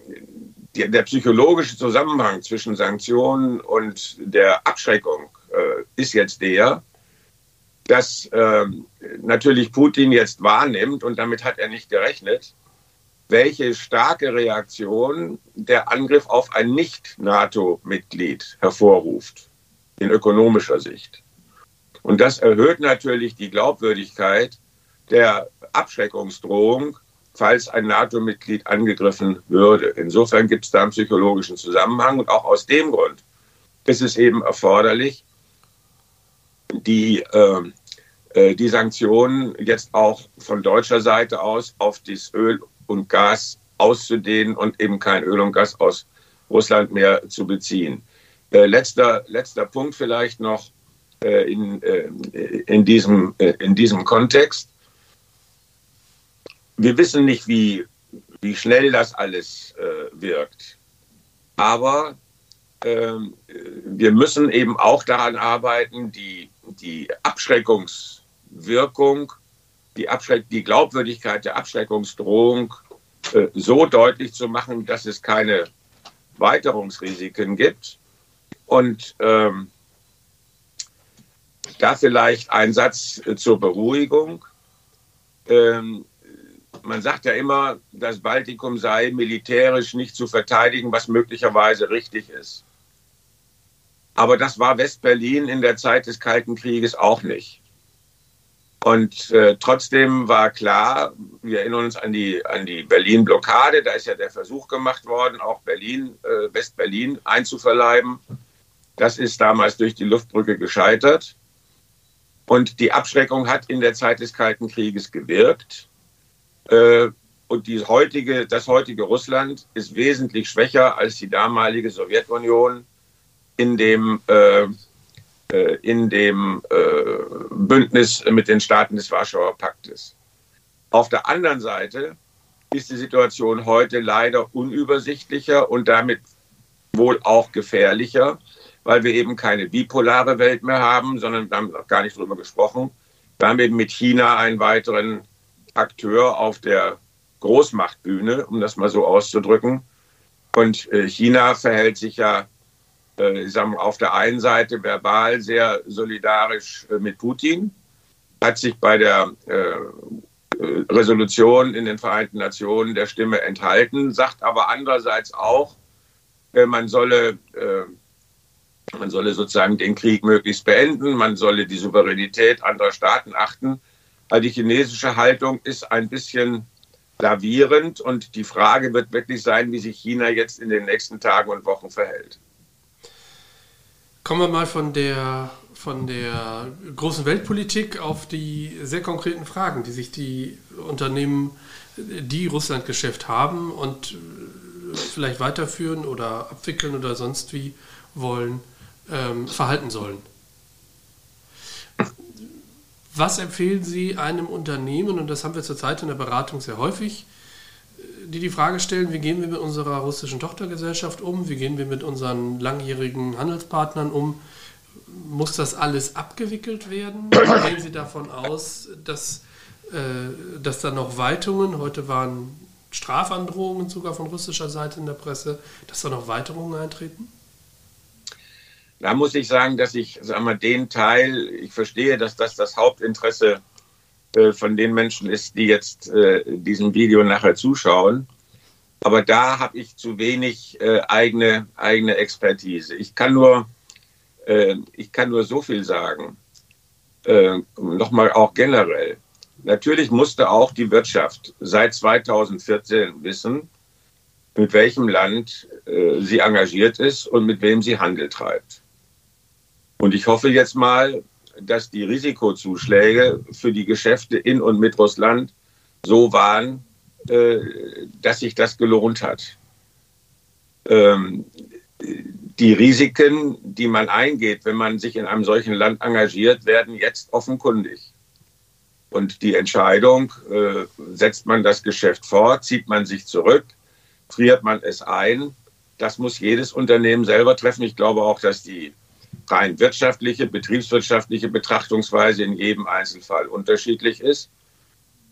die, der psychologische Zusammenhang zwischen Sanktionen und der Abschreckung ist jetzt der, dass äh, natürlich Putin jetzt wahrnimmt, und damit hat er nicht gerechnet, welche starke Reaktion der Angriff auf ein Nicht-NATO-Mitglied hervorruft, in ökonomischer Sicht. Und das erhöht natürlich die Glaubwürdigkeit der Abschreckungsdrohung, falls ein NATO-Mitglied angegriffen würde. Insofern gibt es da einen psychologischen Zusammenhang und auch aus dem Grund ist es eben erforderlich, die, äh, äh die Sanktionen jetzt auch von deutscher Seite aus auf das Öl und Gas auszudehnen und eben kein Öl und Gas aus Russland mehr zu beziehen. Äh, letzter, letzter Punkt vielleicht noch äh, in, äh, in, diesem, äh, in diesem Kontext. Wir wissen nicht, wie, wie schnell das alles äh, wirkt. Aber ähm, wir müssen eben auch daran arbeiten, die, die Abschreckungswirkung die, Abschreck die Glaubwürdigkeit der Abschreckungsdrohung äh, so deutlich zu machen, dass es keine Weiterungsrisiken gibt. Und ähm, da vielleicht ein Satz äh, zur Beruhigung. Ähm, man sagt ja immer, das Baltikum sei militärisch nicht zu verteidigen, was möglicherweise richtig ist. Aber das war Westberlin in der Zeit des Kalten Krieges auch nicht. Und äh, trotzdem war klar, wir erinnern uns an die, an die Berlin-Blockade, da ist ja der Versuch gemacht worden, auch Berlin, äh, West-Berlin einzuverleiben. Das ist damals durch die Luftbrücke gescheitert. Und die Abschreckung hat in der Zeit des Kalten Krieges gewirkt. Äh, und die heutige, das heutige Russland ist wesentlich schwächer als die damalige Sowjetunion in dem äh, äh, in dem äh, Bündnis mit den Staaten des Warschauer Paktes. Auf der anderen Seite ist die Situation heute leider unübersichtlicher und damit wohl auch gefährlicher, weil wir eben keine bipolare Welt mehr haben, sondern wir haben noch gar nicht darüber gesprochen. Wir haben eben mit China einen weiteren Akteur auf der Großmachtbühne, um das mal so auszudrücken. Und äh, China verhält sich ja ich sage mal, auf der einen Seite verbal sehr solidarisch äh, mit Putin, hat sich bei der äh, Resolution in den Vereinten Nationen der Stimme enthalten, sagt aber andererseits auch, man solle, man solle sozusagen den Krieg möglichst beenden, man solle die Souveränität anderer Staaten achten. Also die chinesische Haltung ist ein bisschen lavierend und die Frage wird wirklich sein, wie sich China jetzt in den nächsten Tagen und Wochen verhält. Kommen wir mal von der, von der großen Weltpolitik auf die sehr konkreten Fragen, die sich die Unternehmen, die Russlandgeschäft haben und vielleicht weiterführen oder abwickeln oder sonst wie wollen, ähm, verhalten sollen. Was empfehlen Sie einem Unternehmen, und das haben wir zurzeit in der Beratung sehr häufig, die die Frage stellen, wie gehen wir mit unserer russischen Tochtergesellschaft um, wie gehen wir mit unseren langjährigen Handelspartnern um, muss das alles abgewickelt werden? Gehen Sie davon aus, dass, äh, dass da noch Weitungen, heute waren Strafandrohungen sogar von russischer Seite in der Presse, dass da noch Weiterungen eintreten? Da muss ich sagen, dass ich sag mal, den Teil, ich verstehe, dass das das Hauptinteresse von den Menschen ist, die jetzt äh, diesem Video nachher zuschauen. Aber da habe ich zu wenig äh, eigene, eigene Expertise. Ich kann nur, äh, ich kann nur so viel sagen. Äh, Nochmal auch generell. Natürlich musste auch die Wirtschaft seit 2014 wissen, mit welchem Land äh, sie engagiert ist und mit wem sie Handel treibt. Und ich hoffe jetzt mal, dass die Risikozuschläge für die Geschäfte in und mit Russland so waren, äh, dass sich das gelohnt hat. Ähm, die Risiken, die man eingeht, wenn man sich in einem solchen Land engagiert, werden jetzt offenkundig. Und die Entscheidung, äh, setzt man das Geschäft fort, zieht man sich zurück, friert man es ein, das muss jedes Unternehmen selber treffen. Ich glaube auch, dass die rein wirtschaftliche, betriebswirtschaftliche Betrachtungsweise in jedem Einzelfall unterschiedlich ist.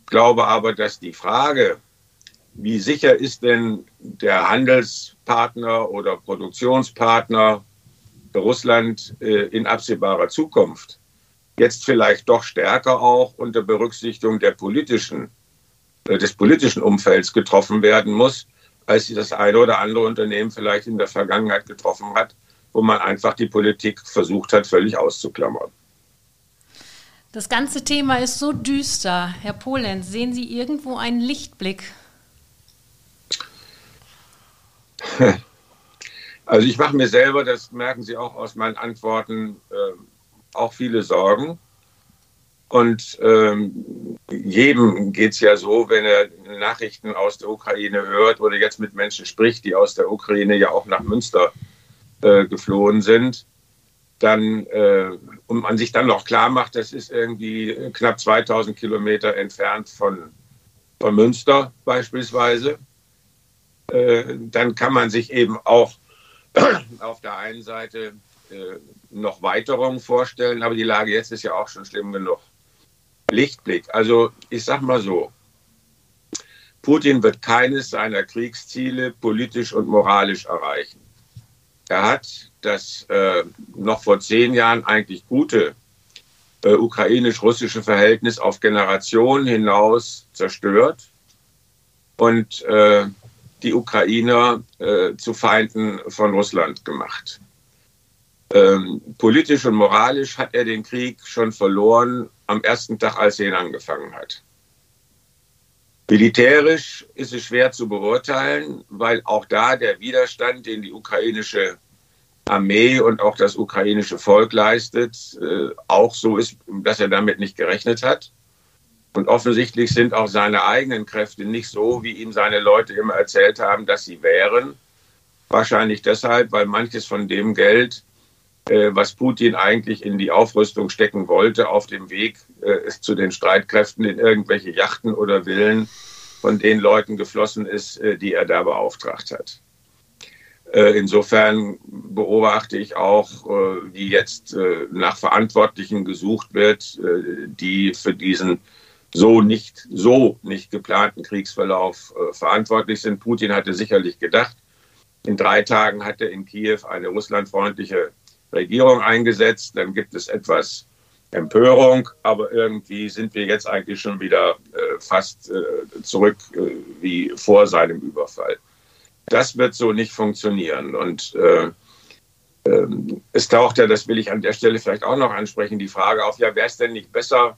Ich glaube aber, dass die Frage, wie sicher ist denn der Handelspartner oder Produktionspartner Russland äh, in absehbarer Zukunft, jetzt vielleicht doch stärker auch unter Berücksichtigung der politischen, äh, des politischen Umfelds getroffen werden muss, als das eine oder andere Unternehmen vielleicht in der Vergangenheit getroffen hat, wo man einfach die Politik versucht hat, völlig auszuklammern. Das ganze Thema ist so düster. Herr Polenz, sehen Sie irgendwo einen Lichtblick? Also ich mache mir selber, das merken Sie auch aus meinen Antworten, äh, auch viele Sorgen. Und ähm, jedem geht es ja so, wenn er Nachrichten aus der Ukraine hört oder jetzt mit Menschen spricht, die aus der Ukraine ja auch nach Münster äh, geflohen sind, dann, äh, und man sich dann noch klar macht, das ist irgendwie knapp 2000 Kilometer entfernt von, von Münster beispielsweise, äh, dann kann man sich eben auch auf der einen Seite äh, noch Weiterungen vorstellen, aber die Lage jetzt ist ja auch schon schlimm genug. Lichtblick. Also ich sag mal so, Putin wird keines seiner Kriegsziele politisch und moralisch erreichen. Er hat das äh, noch vor zehn Jahren eigentlich gute äh, ukrainisch-russische Verhältnis auf Generationen hinaus zerstört und äh, die Ukrainer äh, zu Feinden von Russland gemacht. Ähm, politisch und moralisch hat er den Krieg schon verloren am ersten Tag, als er ihn angefangen hat. Militärisch ist es schwer zu beurteilen, weil auch da der Widerstand, den die ukrainische Armee und auch das ukrainische Volk leistet, äh, auch so ist, dass er damit nicht gerechnet hat. Und offensichtlich sind auch seine eigenen Kräfte nicht so, wie ihm seine Leute immer erzählt haben, dass sie wären. Wahrscheinlich deshalb, weil manches von dem Geld, äh, was Putin eigentlich in die Aufrüstung stecken wollte, auf dem Weg äh, zu den Streitkräften in irgendwelche Yachten oder Villen von den Leuten geflossen ist, äh, die er da beauftragt hat. Insofern beobachte ich auch, wie jetzt nach Verantwortlichen gesucht wird, die für diesen so nicht, so nicht geplanten Kriegsverlauf verantwortlich sind. Putin hatte sicherlich gedacht, in drei Tagen hat er in Kiew eine russlandfreundliche Regierung eingesetzt, dann gibt es etwas Empörung, aber irgendwie sind wir jetzt eigentlich schon wieder äh, fast äh, zurück äh, wie vor seinem Überfall. Das wird so nicht funktionieren. Und äh, ähm, es taucht ja, das will ich an der Stelle vielleicht auch noch ansprechen, die Frage auf, ja, wäre es denn nicht besser,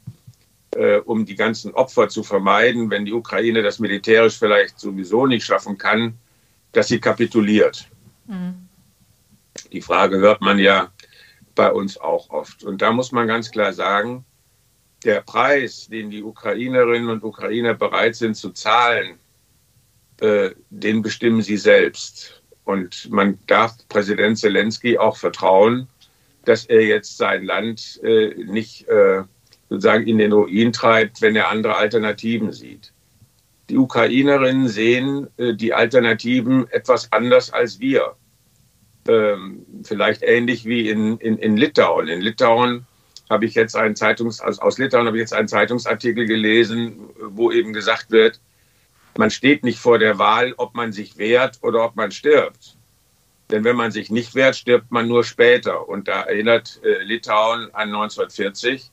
äh, um die ganzen Opfer zu vermeiden, wenn die Ukraine das militärisch vielleicht sowieso nicht schaffen kann, dass sie kapituliert? Mhm. Die Frage hört man ja bei uns auch oft. Und da muss man ganz klar sagen, der Preis, den die Ukrainerinnen und Ukrainer bereit sind zu zahlen, äh, den bestimmen sie selbst. Und man darf Präsident Zelensky auch vertrauen, dass er jetzt sein Land äh, nicht äh, sozusagen in den Ruin treibt, wenn er andere Alternativen sieht. die Ukrainerinnen sehen äh, die Alternativen etwas anders als wir. Ähm, vielleicht ähnlich wie in, in, in Litauen. In Litauen habe ich jetzt einen Zeitungs, aus, aus Litauen habe ich jetzt einen Zeitungsartikel gelesen, wo eben gesagt wird, man steht nicht vor der Wahl, ob man sich wehrt oder ob man stirbt. Denn wenn man sich nicht wehrt, stirbt man nur später. Und da erinnert äh, Litauen an 1940,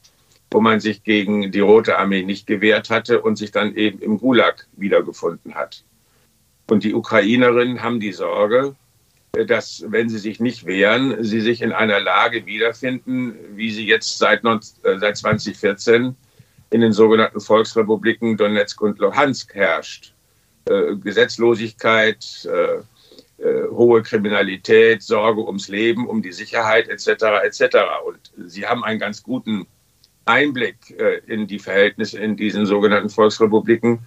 wo man sich gegen die Rote Armee nicht gewehrt hatte und sich dann eben im Gulag wiedergefunden hat. Und die Ukrainerinnen haben die Sorge, dass, wenn sie sich nicht wehren, sie sich in einer Lage wiederfinden, wie sie jetzt seit, äh, seit 2014 in den sogenannten Volksrepubliken Donetsk und Luhansk herrscht. Äh, Gesetzlosigkeit, äh, äh, hohe Kriminalität, Sorge ums Leben, um die Sicherheit etc. etc. Und Sie haben einen ganz guten Einblick äh, in die Verhältnisse in diesen sogenannten Volksrepubliken,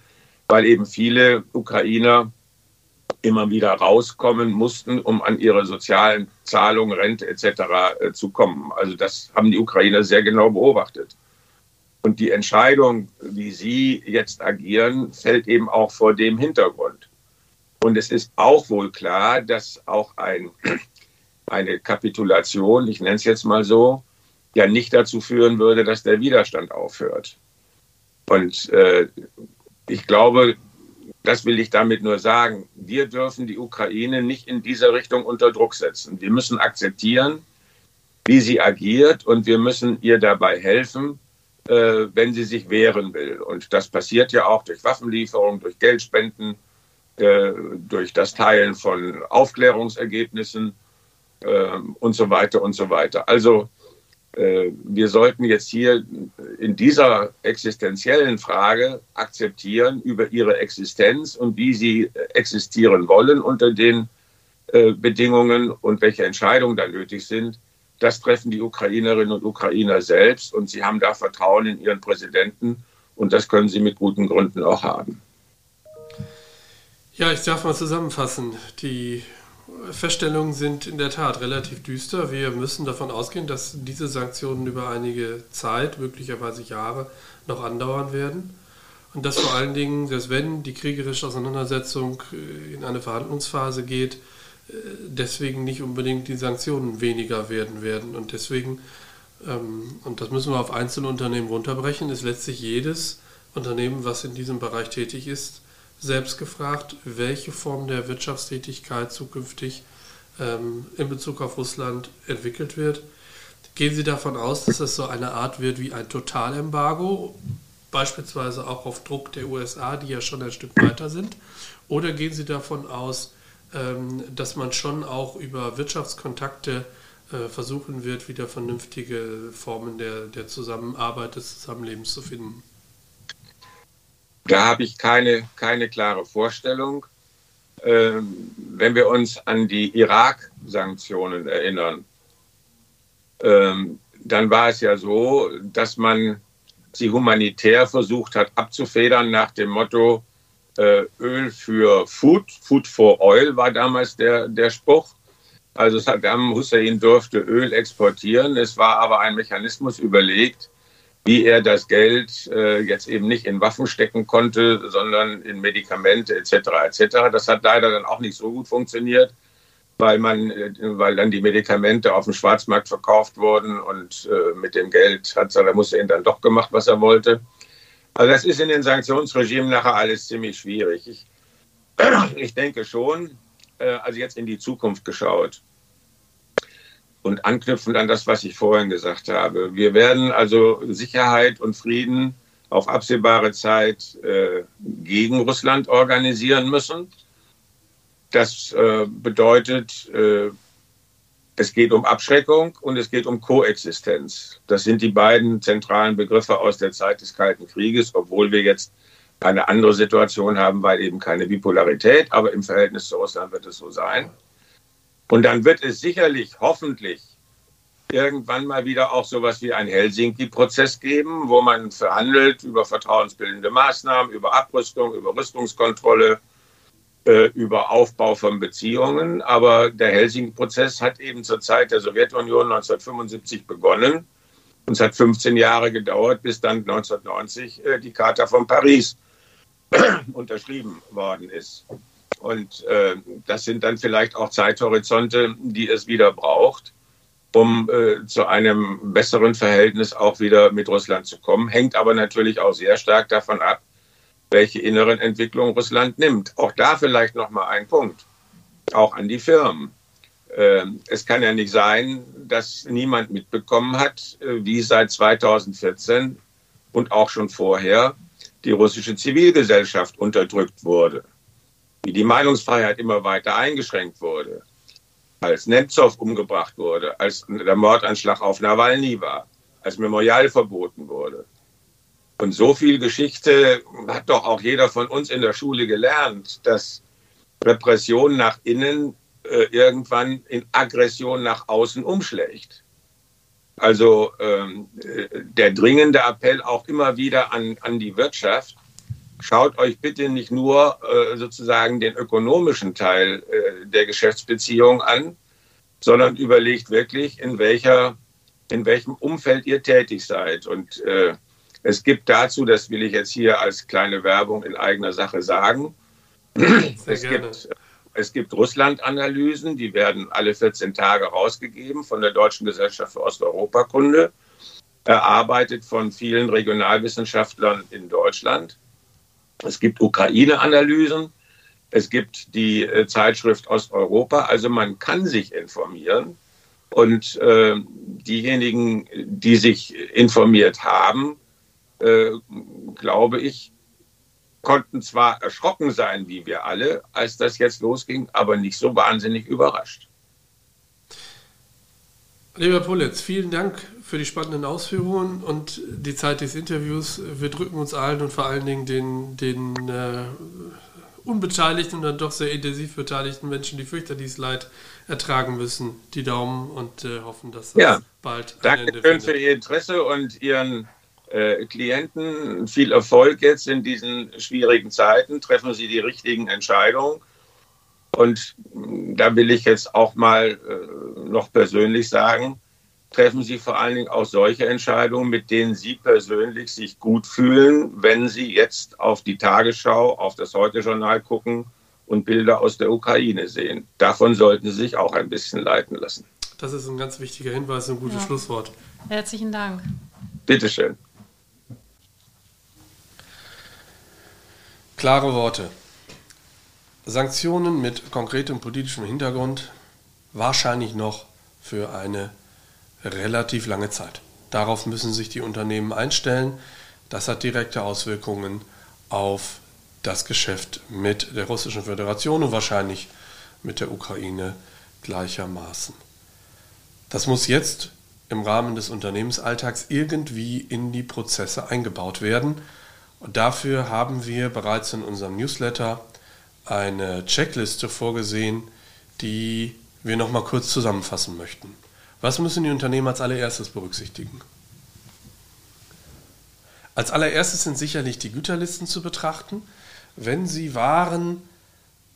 weil eben viele Ukrainer immer wieder rauskommen mussten, um an ihre sozialen Zahlungen, Rente etc. Äh, zu kommen. Also das haben die Ukrainer sehr genau beobachtet. Und die Entscheidung, wie sie jetzt agieren, fällt eben auch vor dem Hintergrund. Und es ist auch wohl klar, dass auch ein, eine Kapitulation, ich nenne es jetzt mal so, ja nicht dazu führen würde, dass der Widerstand aufhört. Und äh, ich glaube, das will ich damit nur sagen, wir dürfen die Ukraine nicht in dieser Richtung unter Druck setzen. Wir müssen akzeptieren, wie sie agiert und wir müssen ihr dabei helfen, äh, wenn sie sich wehren will. Und das passiert ja auch durch Waffenlieferungen, durch Geldspenden, äh, durch das Teilen von Aufklärungsergebnissen äh, und so weiter und so weiter. Also wir sollten jetzt hier in dieser existenziellen Frage akzeptieren über ihre Existenz und wie sie existieren wollen unter den äh, Bedingungen und welche Entscheidungen da nötig sind. Das treffen die Ukrainerinnen und Ukrainer selbst und sie haben da Vertrauen in ihren Präsidenten und das können sie mit guten Gründen auch haben. Ja, ich darf mal zusammenfassen. Die Feststellungen sind in der Tat relativ düster. Wir müssen davon ausgehen, dass diese Sanktionen über einige Zeit, möglicherweise Jahre, noch andauern werden. Und dass vor allen Dingen, selbst wenn die kriegerische Auseinandersetzung äh, in eine Verhandlungsphase geht, äh, deswegen nicht unbedingt die Sanktionen weniger werden werden. Und deswegen, ähm, und das müssen wir auf einzelne Unternehmen runterbrechen, ist letztlich jedes Unternehmen, was in diesem Bereich tätig ist, selbst gefragt, welche Form der Wirtschaftstätigkeit zukünftig ähm, in Bezug auf Russland entwickelt wird. Gehen Sie davon aus, dass es so eine Art wird wie ein Totalembargo, beispielsweise auch auf Druck der USA, die ja schon ein Stück weiter sind? Oder gehen Sie davon aus, ähm, dass man schon auch über Wirtschaftskontakte äh, versuchen wird, wieder vernünftige Formen der, der Zusammenarbeit, des Zusammenlebens zu finden? Da habe ich keine, keine klare Vorstellung. Ähm, wenn wir uns an die Irak-Sanktionen erinnern, ähm, dann war es ja so, dass man sie humanitär versucht hat abzufedern nach dem Motto äh, Öl für Food, Food for Oil war damals der, der Spruch. Also Saddam Hussein durfte Öl exportieren. Es war aber ein Mechanismus überlegt, wie er das Geld äh, jetzt eben nicht in Waffen stecken konnte, sondern in Medikamente etc. etc. Das hat leider dann auch nicht so gut funktioniert, weil man, äh, weil dann die Medikamente auf dem Schwarzmarkt verkauft wurden und äh, mit dem Geld hat Saddam dann doch gemacht, was er wollte. Also das ist in den Sanktionsregimen nachher alles ziemlich schwierig. Ich, ich denke schon, äh, also jetzt in die Zukunft geschaut, und anknüpfend an das, was ich vorhin gesagt habe. Wir werden also Sicherheit und Frieden auf absehbare Zeit äh, gegen Russland organisieren müssen. Das äh, bedeutet, äh, es geht um Abschreckung und es geht um Koexistenz. Das sind die beiden zentralen Begriffe aus der Zeit des Kalten Krieges, obwohl wir jetzt eine andere Situation haben, weil eben keine Bipolarität, aber im Verhältnis zu Russland wird es so sein. Und dann wird es sicherlich, hoffentlich, irgendwann mal wieder auch sowas wie einen Helsinki-Prozess geben, wo man verhandelt über vertrauensbildende Maßnahmen, über Abrüstung, über Rüstungskontrolle, äh, über Aufbau von Beziehungen. Aber der Helsinki-Prozess hat eben zur Zeit der Sowjetunion 1975 begonnen. Und es hat 15 Jahre gedauert, bis dann 1990 äh, die Charta von Paris unterschrieben worden ist. Und äh, das sind dann vielleicht auch Zeithorizonte, die es wieder braucht, um äh, zu einem besseren Verhältnis auch wieder mit Russland zu kommen. Hängt aber natürlich auch sehr stark davon ab, welche inneren Entwicklungen Russland nimmt. Auch da vielleicht noch mal ein Punkt, auch an die Firmen. Äh, es kann ja nicht sein, dass niemand mitbekommen hat, äh, wie seit 2014 und auch schon vorher die russische Zivilgesellschaft unterdrückt wurde, wie die Meinungsfreiheit immer weiter eingeschränkt wurde, als Nemtsov umgebracht wurde, als der Mordanschlag auf Nawalny war, als Memorial verboten wurde. Und so viel Geschichte hat doch auch jeder von uns in der Schule gelernt, dass Repression nach innen äh, irgendwann in Aggression nach außen umschlägt. Also ähm, der dringende Appell auch immer wieder an, an die Wirtschaft, schaut euch bitte nicht nur äh, sozusagen den ökonomischen Teil äh, der Geschäftsbeziehung an, sondern überlegt wirklich, in, welcher, in welchem Umfeld ihr tätig seid. Und äh, es gibt dazu, das will ich jetzt hier als kleine Werbung in eigener Sache sagen, es gibt es gibt Russland-Analysen, die werden alle 14 Tage rausgegeben von der Deutschen Gesellschaft für Osteuropakunde, erarbeitet von vielen Regionalwissenschaftlern in Deutschland. Es gibt Ukraine-Analysen, es gibt die äh, Zeitschrift Osteuropa, also man kann sich informieren. Und äh, diejenigen, die sich informiert haben, äh, glaube ich, konnten zwar erschrocken sein, wie wir alle, als das jetzt losging, aber nicht so wahnsinnig überrascht. Lieber Pulitz, vielen Dank für die spannenden Ausführungen und die Zeit des Interviews. Wir drücken uns allen und vor allen Dingen den, den äh, unbeteiligten und dann doch sehr intensiv beteiligten Menschen, die fürchterliches Leid ertragen müssen, die Daumen und äh, hoffen, dass das ja. bald ein Danke schön für Ihr Interesse und Ihren äh, Klienten. Viel Erfolg jetzt in diesen schwierigen Zeiten. Treffen Sie die richtigen Entscheidungen. Und da will ich jetzt auch mal äh, noch persönlich sagen, treffen Sie vor allen Dingen auch solche Entscheidungen, mit denen Sie persönlich sich gut fühlen, wenn Sie jetzt auf die Tagesschau, auf das Heute-Journal gucken und Bilder aus der Ukraine sehen. Davon sollten Sie sich auch ein bisschen leiten lassen. Das ist ein ganz wichtiger Hinweis, und ein gutes ja. Schlusswort. Herzlichen Dank. Bitteschön. Klare Worte. Sanktionen mit konkretem politischem Hintergrund wahrscheinlich noch für eine relativ lange Zeit. Darauf müssen sich die Unternehmen einstellen. Das hat direkte Auswirkungen auf das Geschäft mit der Russischen Föderation und wahrscheinlich mit der Ukraine gleichermaßen. Das muss jetzt im Rahmen des Unternehmensalltags irgendwie in die Prozesse eingebaut werden. Und dafür haben wir bereits in unserem Newsletter eine Checkliste vorgesehen, die wir nochmal kurz zusammenfassen möchten. Was müssen die Unternehmen als allererstes berücksichtigen? Als allererstes sind sicherlich die Güterlisten zu betrachten. Wenn Sie Waren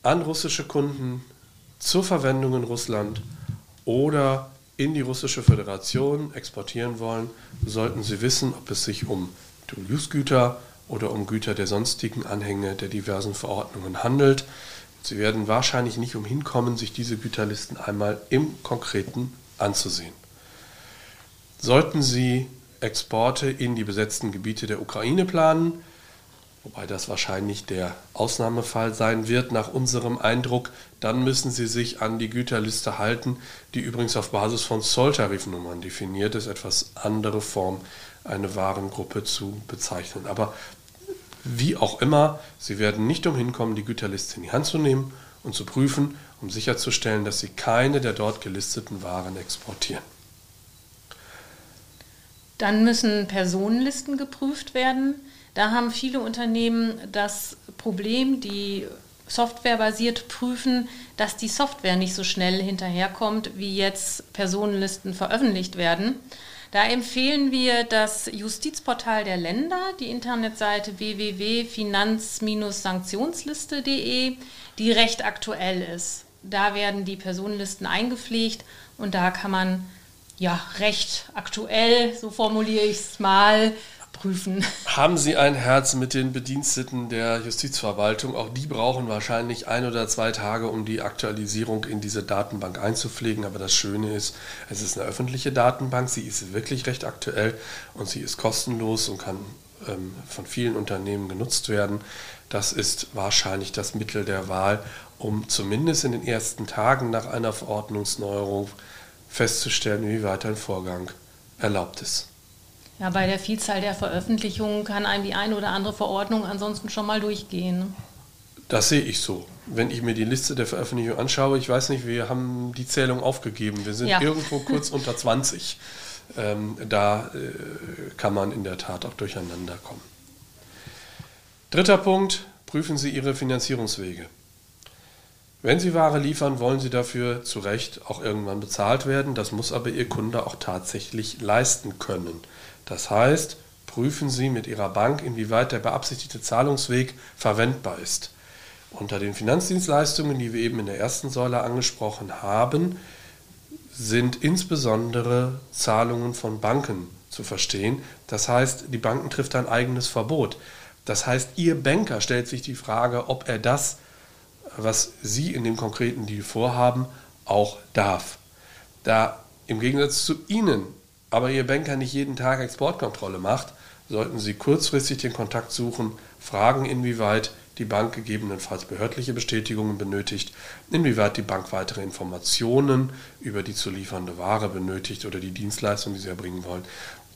an russische Kunden zur Verwendung in Russland oder in die russische Föderation exportieren wollen, sollten Sie wissen, ob es sich um Dual-Use-Güter oder um Güter der sonstigen Anhänge der diversen Verordnungen handelt. Sie werden wahrscheinlich nicht umhin kommen, sich diese Güterlisten einmal im Konkreten anzusehen. Sollten Sie Exporte in die besetzten Gebiete der Ukraine planen, wobei das wahrscheinlich der Ausnahmefall sein wird nach unserem Eindruck, dann müssen Sie sich an die Güterliste halten, die übrigens auf Basis von Zolltarifnummern definiert ist, etwas andere Form, eine Warengruppe zu bezeichnen. Aber wie auch immer, Sie werden nicht umhin kommen, die Güterliste in die Hand zu nehmen und zu prüfen, um sicherzustellen, dass Sie keine der dort gelisteten Waren exportieren. Dann müssen Personenlisten geprüft werden. Da haben viele Unternehmen das Problem, die softwarebasiert prüfen, dass die Software nicht so schnell hinterherkommt, wie jetzt Personenlisten veröffentlicht werden. Da empfehlen wir das Justizportal der Länder, die Internetseite www.finanz-sanktionsliste.de, die recht aktuell ist. Da werden die Personenlisten eingepflegt und da kann man ja recht aktuell, so formuliere ich es mal, prüfen. Haben Sie ein Herz mit den Bediensteten der Justizverwaltung? Auch die brauchen wahrscheinlich ein oder zwei Tage, um die Aktualisierung in diese Datenbank einzupflegen. Aber das Schöne ist, es ist eine öffentliche Datenbank. Sie ist wirklich recht aktuell und sie ist kostenlos und kann ähm, von vielen Unternehmen genutzt werden. Das ist wahrscheinlich das Mittel der Wahl, um zumindest in den ersten Tagen nach einer Verordnungsneuerung festzustellen, wie weit ein Vorgang erlaubt ist. Ja, bei der Vielzahl der Veröffentlichungen kann einem die eine oder andere Verordnung ansonsten schon mal durchgehen. Das sehe ich so. Wenn ich mir die Liste der Veröffentlichungen anschaue, ich weiß nicht, wir haben die Zählung aufgegeben. Wir sind ja. irgendwo kurz unter 20. Ähm, da äh, kann man in der Tat auch durcheinander kommen. Dritter Punkt, prüfen Sie Ihre Finanzierungswege. Wenn Sie Ware liefern, wollen Sie dafür zu Recht auch irgendwann bezahlt werden. Das muss aber Ihr Kunde auch tatsächlich leisten können. Das heißt, prüfen Sie mit Ihrer Bank, inwieweit der beabsichtigte Zahlungsweg verwendbar ist. Unter den Finanzdienstleistungen, die wir eben in der ersten Säule angesprochen haben, sind insbesondere Zahlungen von Banken zu verstehen. Das heißt, die Banken trifft ein eigenes Verbot. Das heißt, Ihr Banker stellt sich die Frage, ob er das, was Sie in dem konkreten Deal vorhaben, auch darf. Da im Gegensatz zu Ihnen aber Ihr Banker nicht jeden Tag Exportkontrolle macht, sollten Sie kurzfristig den Kontakt suchen, fragen, inwieweit die Bank gegebenenfalls behördliche Bestätigungen benötigt, inwieweit die Bank weitere Informationen über die zu liefernde Ware benötigt oder die Dienstleistung, die Sie erbringen wollen,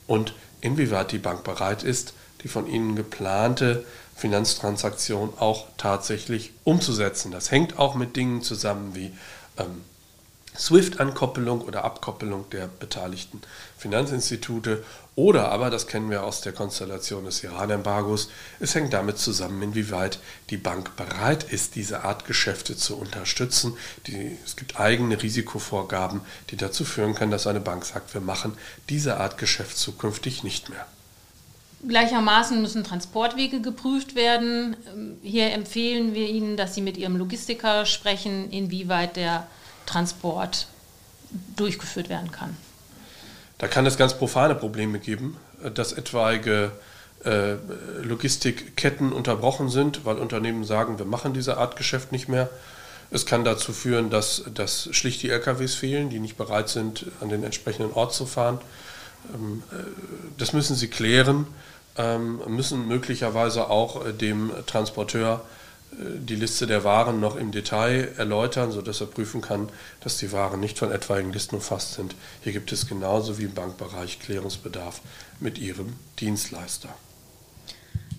und inwieweit die Bank bereit ist, die von Ihnen geplante Finanztransaktion auch tatsächlich umzusetzen. Das hängt auch mit Dingen zusammen wie ähm, SWIFT-Ankoppelung oder Abkoppelung der beteiligten Finanzinstitute oder aber, das kennen wir aus der Konstellation des Iran-Embargos, es hängt damit zusammen, inwieweit die Bank bereit ist, diese Art Geschäfte zu unterstützen. Die, es gibt eigene Risikovorgaben, die dazu führen können, dass eine Bank sagt, wir machen diese Art Geschäft zukünftig nicht mehr. Gleichermaßen müssen Transportwege geprüft werden. Hier empfehlen wir Ihnen, dass Sie mit Ihrem Logistiker sprechen, inwieweit der Transport durchgeführt werden kann. Da kann es ganz profane Probleme geben, dass etwaige äh, Logistikketten unterbrochen sind, weil Unternehmen sagen, wir machen diese Art Geschäft nicht mehr. Es kann dazu führen, dass, dass schlicht die LKWs fehlen, die nicht bereit sind, an den entsprechenden Ort zu fahren. Ähm, äh, das müssen sie klären, ähm, müssen möglicherweise auch äh, dem Transporteur die Liste der Waren noch im Detail erläutern, sodass er prüfen kann, dass die Waren nicht von etwaigen Listen umfasst sind. Hier gibt es genauso wie im Bankbereich Klärungsbedarf mit Ihrem Dienstleister.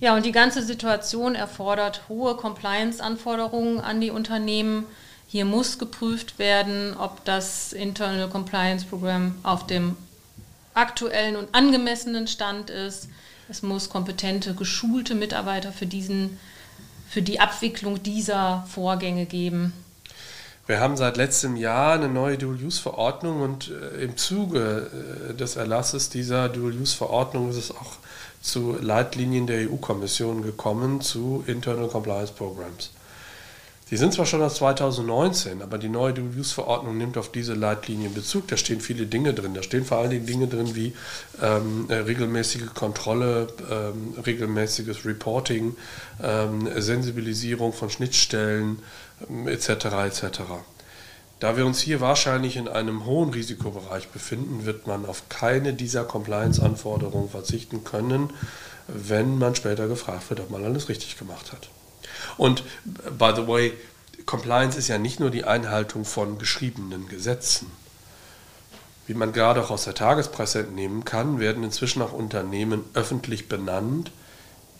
Ja, und die ganze Situation erfordert hohe Compliance-Anforderungen an die Unternehmen. Hier muss geprüft werden, ob das Internal Compliance Program auf dem aktuellen und angemessenen Stand ist. Es muss kompetente, geschulte Mitarbeiter für diesen für die Abwicklung dieser Vorgänge geben? Wir haben seit letztem Jahr eine neue Dual-Use-Verordnung und äh, im Zuge äh, des Erlasses dieser Dual-Use-Verordnung ist es auch zu Leitlinien der EU-Kommission gekommen zu Internal Compliance Programs. Die sind zwar schon aus 2019, aber die neue Dual-Use-Verordnung nimmt auf diese Leitlinien Bezug. Da stehen viele Dinge drin. Da stehen vor allen Dingen Dinge drin wie ähm, äh, regelmäßige Kontrolle, ähm, regelmäßiges Reporting, ähm, Sensibilisierung von Schnittstellen ähm, etc. etc. Da wir uns hier wahrscheinlich in einem hohen Risikobereich befinden, wird man auf keine dieser Compliance-Anforderungen verzichten können, wenn man später gefragt wird, ob man alles richtig gemacht hat. Und by the way, Compliance ist ja nicht nur die Einhaltung von geschriebenen Gesetzen. Wie man gerade auch aus der Tagespresse entnehmen kann, werden inzwischen auch Unternehmen öffentlich benannt,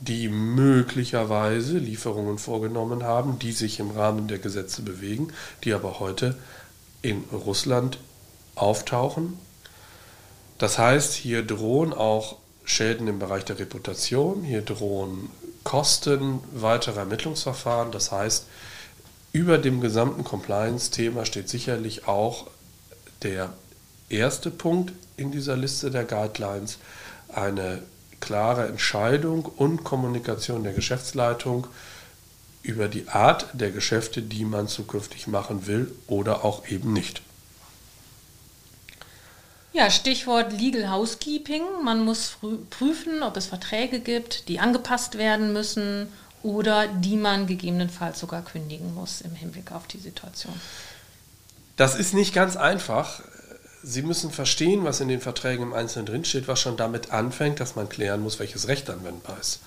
die möglicherweise Lieferungen vorgenommen haben, die sich im Rahmen der Gesetze bewegen, die aber heute in Russland auftauchen. Das heißt, hier drohen auch Schäden im Bereich der Reputation, hier drohen Kosten weiterer Ermittlungsverfahren. Das heißt, über dem gesamten Compliance-Thema steht sicherlich auch der erste Punkt in dieser Liste der Guidelines, eine klare Entscheidung und Kommunikation der Geschäftsleitung über die Art der Geschäfte, die man zukünftig machen will oder auch eben nicht. Ja, Stichwort Legal Housekeeping. Man muss prüfen, ob es Verträge gibt, die angepasst werden müssen oder die man gegebenenfalls sogar kündigen muss im Hinblick auf die Situation. Das ist nicht ganz einfach. Sie müssen verstehen, was in den Verträgen im Einzelnen drinsteht, was schon damit anfängt, dass man klären muss, welches Recht anwendbar ist.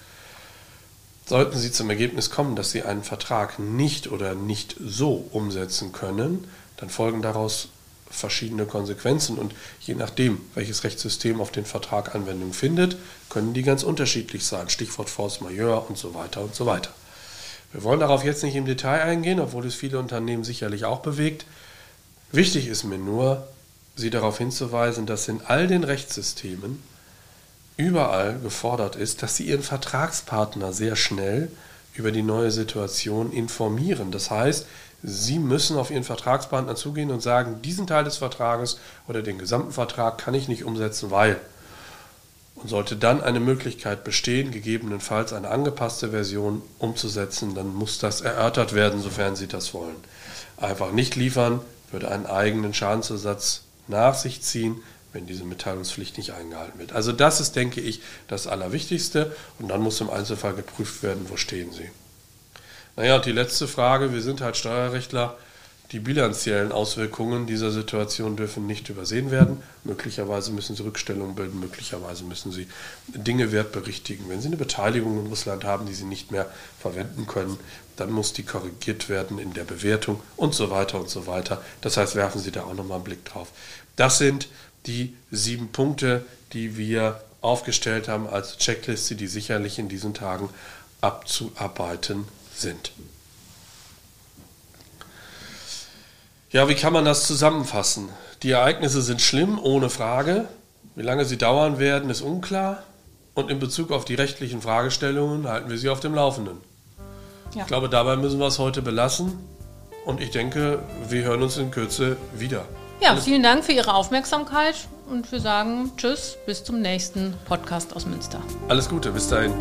Sollten Sie zum Ergebnis kommen, dass Sie einen Vertrag nicht oder nicht so umsetzen können, dann folgen daraus verschiedene Konsequenzen und je nachdem, welches Rechtssystem auf den Vertrag Anwendung findet, können die ganz unterschiedlich sein. Stichwort Force Majeure und so weiter und so weiter. Wir wollen darauf jetzt nicht im Detail eingehen, obwohl es viele Unternehmen sicherlich auch bewegt. Wichtig ist mir nur, Sie darauf hinzuweisen, dass in all den Rechtssystemen überall gefordert ist, dass Sie Ihren Vertragspartner sehr schnell über die neue Situation informieren. Das heißt, Sie müssen auf Ihren Vertragspartner zugehen und sagen, diesen Teil des Vertrages oder den gesamten Vertrag kann ich nicht umsetzen, weil. Und sollte dann eine Möglichkeit bestehen, gegebenenfalls eine angepasste Version umzusetzen, dann muss das erörtert werden, sofern Sie das wollen. Einfach nicht liefern, würde einen eigenen Schadensersatz nach sich ziehen, wenn diese Mitteilungspflicht nicht eingehalten wird. Also das ist, denke ich, das Allerwichtigste. Und dann muss im Einzelfall geprüft werden, wo stehen Sie. Naja, und die letzte Frage, wir sind halt Steuerrechtler, die bilanziellen Auswirkungen dieser Situation dürfen nicht übersehen werden. Möglicherweise müssen Sie Rückstellungen bilden, möglicherweise müssen Sie Dinge wertberichtigen. Wenn Sie eine Beteiligung in Russland haben, die Sie nicht mehr verwenden können, dann muss die korrigiert werden in der Bewertung und so weiter und so weiter. Das heißt, werfen Sie da auch nochmal einen Blick drauf. Das sind die sieben Punkte, die wir aufgestellt haben als Checkliste, die sicherlich in diesen Tagen abzuarbeiten sind. Ja, wie kann man das zusammenfassen? Die Ereignisse sind schlimm, ohne Frage. Wie lange sie dauern werden, ist unklar. Und in Bezug auf die rechtlichen Fragestellungen halten wir sie auf dem Laufenden. Ja. Ich glaube, dabei müssen wir es heute belassen. Und ich denke, wir hören uns in Kürze wieder. Ja, vielen Dank für Ihre Aufmerksamkeit und wir sagen Tschüss, bis zum nächsten Podcast aus Münster. Alles Gute, bis dahin.